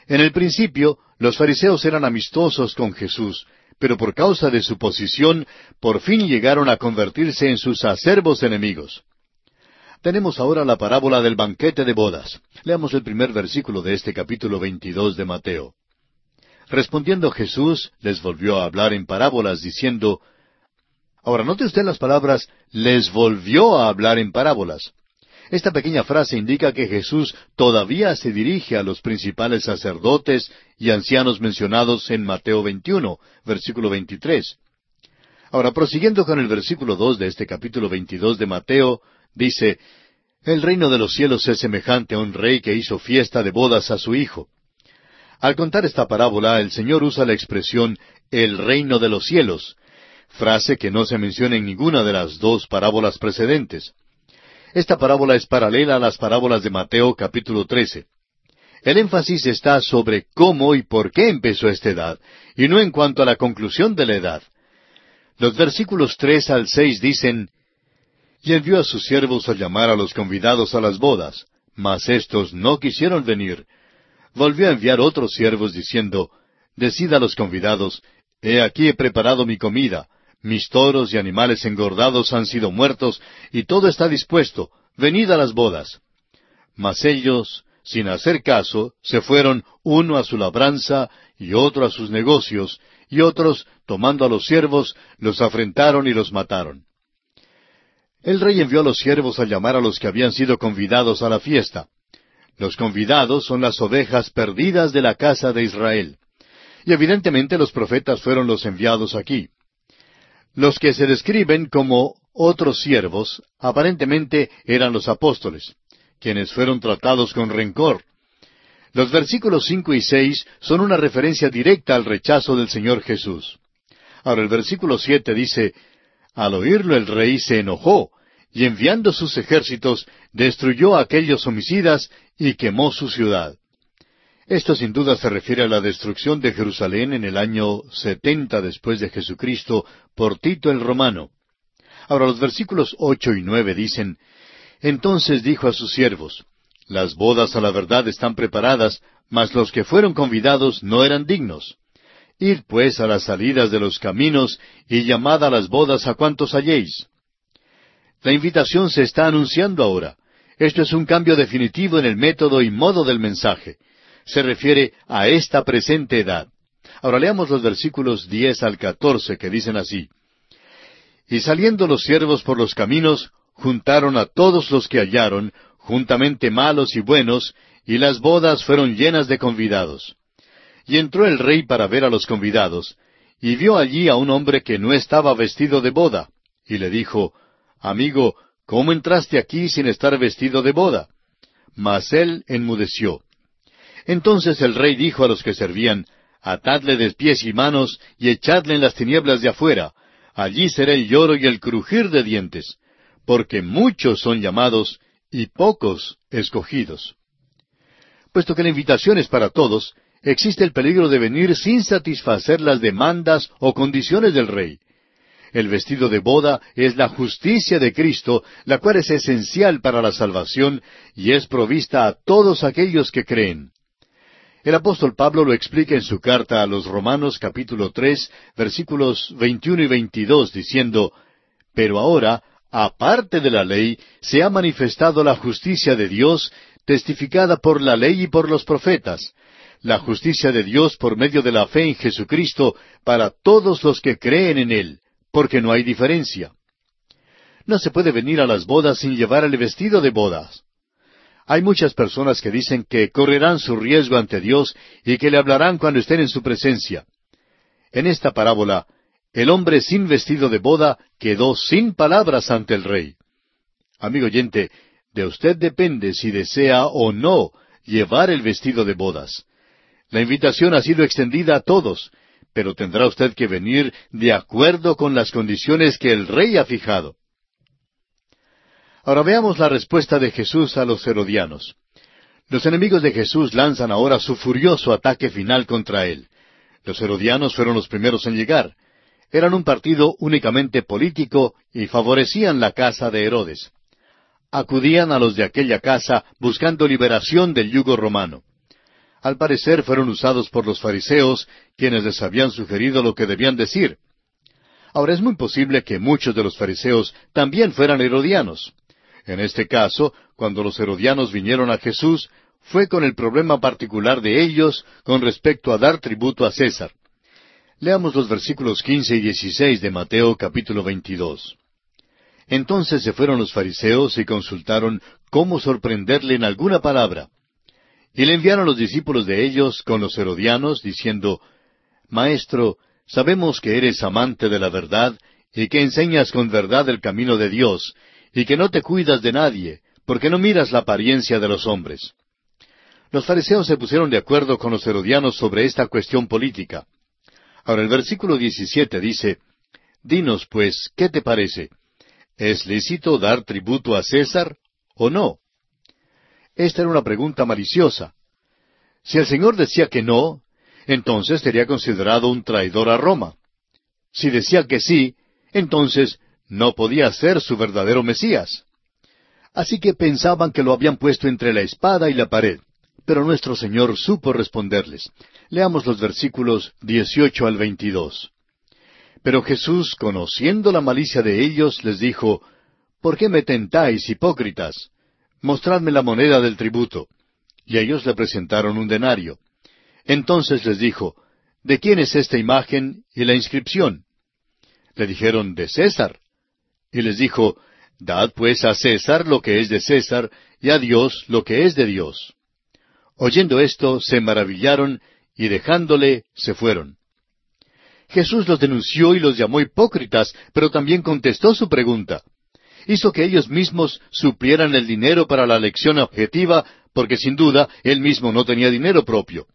En el principio, los fariseos eran amistosos con Jesús, pero por causa de su posición, por fin llegaron a convertirse en sus acervos enemigos. Tenemos ahora la parábola del banquete de bodas. Leamos el primer versículo de este capítulo veintidós de Mateo. Respondiendo Jesús, les volvió a hablar en parábolas, diciendo, Ahora note usted las palabras, les volvió a hablar en parábolas. Esta pequeña frase indica que Jesús todavía se dirige a los principales sacerdotes y ancianos mencionados en Mateo 21, versículo 23. Ahora, prosiguiendo con el versículo 2 de este capítulo 22 de Mateo, dice, El reino de los cielos es semejante a un rey que hizo fiesta de bodas a su hijo Al contar esta parábola, el Señor usa la expresión el reino de los cielos, frase que no se menciona en ninguna de las dos parábolas precedentes. Esta parábola es paralela a las parábolas de Mateo capítulo 13. El énfasis está sobre cómo y por qué empezó esta edad, y no en cuanto a la conclusión de la edad. Los versículos tres al seis dicen, Y envió a sus siervos a llamar a los convidados a las bodas, mas éstos no quisieron venir. Volvió a enviar otros siervos diciendo, Decid a los convidados, He aquí he preparado mi comida, mis toros y animales engordados han sido muertos, y todo está dispuesto, venid a las bodas. Mas ellos, sin hacer caso, se fueron uno a su labranza y otro a sus negocios, y otros, tomando a los siervos, los afrentaron y los mataron. El rey envió a los siervos a llamar a los que habían sido convidados a la fiesta. Los convidados son las ovejas perdidas de la casa de Israel. Y evidentemente los profetas fueron los enviados aquí. Los que se describen como otros siervos aparentemente eran los apóstoles, quienes fueron tratados con rencor. Los versículos cinco y seis son una referencia directa al rechazo del Señor Jesús. Ahora el versículo siete dice, Al oírlo el rey se enojó, y enviando sus ejércitos, destruyó a aquellos homicidas y quemó su ciudad. Esto sin duda se refiere a la destrucción de Jerusalén en el año setenta después de Jesucristo por Tito el Romano. Ahora los versículos ocho y nueve dicen, Entonces dijo a sus siervos, Las bodas a la verdad están preparadas, mas los que fueron convidados no eran dignos. Id pues a las salidas de los caminos y llamad a las bodas a cuantos halléis. La invitación se está anunciando ahora. Esto es un cambio definitivo en el método y modo del mensaje se refiere a esta presente edad. Ahora leamos los versículos diez al catorce que dicen así. Y saliendo los siervos por los caminos, juntaron a todos los que hallaron, juntamente malos y buenos, y las bodas fueron llenas de convidados. Y entró el rey para ver a los convidados, y vio allí a un hombre que no estaba vestido de boda, y le dijo, Amigo, ¿cómo entraste aquí sin estar vestido de boda? Mas él enmudeció. Entonces el rey dijo a los que servían, Atadle de pies y manos y echadle en las tinieblas de afuera. Allí será el lloro y el crujir de dientes, porque muchos son llamados y pocos escogidos. Puesto que la invitación es para todos, existe el peligro de venir sin satisfacer las demandas o condiciones del rey. El vestido de boda es la justicia de Cristo, la cual es esencial para la salvación y es provista a todos aquellos que creen. El apóstol Pablo lo explica en su carta a los Romanos capítulo tres, versículos veintiuno y veintidós, diciendo, Pero ahora, aparte de la ley, se ha manifestado la justicia de Dios, testificada por la ley y por los profetas, la justicia de Dios por medio de la fe en Jesucristo para todos los que creen en Él, porque no hay diferencia. No se puede venir a las bodas sin llevar el vestido de bodas. Hay muchas personas que dicen que correrán su riesgo ante Dios y que le hablarán cuando estén en su presencia. En esta parábola, el hombre sin vestido de boda quedó sin palabras ante el rey. Amigo oyente, de usted depende si desea o no llevar el vestido de bodas. La invitación ha sido extendida a todos, pero tendrá usted que venir de acuerdo con las condiciones que el rey ha fijado. Ahora veamos la respuesta de Jesús a los herodianos. Los enemigos de Jesús lanzan ahora su furioso ataque final contra él. Los herodianos fueron los primeros en llegar. Eran un partido únicamente político y favorecían la casa de Herodes. Acudían a los de aquella casa buscando liberación del yugo romano. Al parecer fueron usados por los fariseos, quienes les habían sugerido lo que debían decir. Ahora es muy posible que muchos de los fariseos también fueran herodianos. En este caso, cuando los herodianos vinieron a Jesús, fue con el problema particular de ellos con respecto a dar tributo a César. Leamos los versículos quince y dieciséis de Mateo capítulo veintidós. Entonces se fueron los fariseos y consultaron cómo sorprenderle en alguna palabra. Y le enviaron los discípulos de ellos con los herodianos, diciendo, Maestro, sabemos que eres amante de la verdad y que enseñas con verdad el camino de Dios, y que no te cuidas de nadie, porque no miras la apariencia de los hombres. Los fariseos se pusieron de acuerdo con los herodianos sobre esta cuestión política. Ahora el versículo 17 dice, Dinos pues, ¿qué te parece? ¿Es lícito dar tributo a César o no? Esta era una pregunta maliciosa. Si el Señor decía que no, entonces sería considerado un traidor a Roma. Si decía que sí, entonces no podía ser su verdadero Mesías. Así que pensaban que lo habían puesto entre la espada y la pared. Pero nuestro Señor supo responderles. Leamos los versículos 18 al 22. Pero Jesús, conociendo la malicia de ellos, les dijo, ¿Por qué me tentáis, hipócritas? Mostradme la moneda del tributo. Y ellos le presentaron un denario. Entonces les dijo, ¿De quién es esta imagen y la inscripción? Le dijeron, de César. Y les dijo, Dad pues a César lo que es de César, y a Dios lo que es de Dios. Oyendo esto, se maravillaron, y dejándole, se fueron. Jesús los denunció y los llamó hipócritas, pero también contestó su pregunta. Hizo que ellos mismos suplieran el dinero para la lección objetiva, porque sin duda él mismo no tenía dinero propio.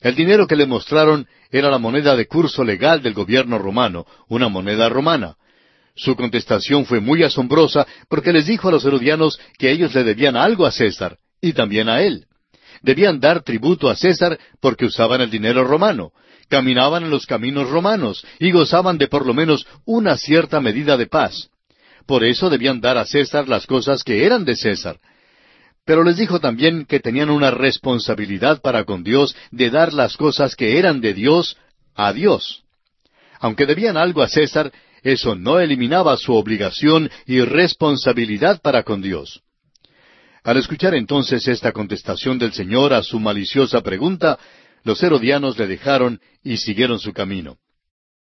El dinero que le mostraron era la moneda de curso legal del gobierno romano, una moneda romana. Su contestación fue muy asombrosa porque les dijo a los herodianos que ellos le debían algo a César y también a él. Debían dar tributo a César porque usaban el dinero romano, caminaban en los caminos romanos y gozaban de por lo menos una cierta medida de paz. Por eso debían dar a César las cosas que eran de César. Pero les dijo también que tenían una responsabilidad para con Dios de dar las cosas que eran de Dios a Dios. Aunque debían algo a César, eso no eliminaba su obligación y responsabilidad para con Dios. Al escuchar entonces esta contestación del Señor a su maliciosa pregunta, los herodianos le dejaron y siguieron su camino.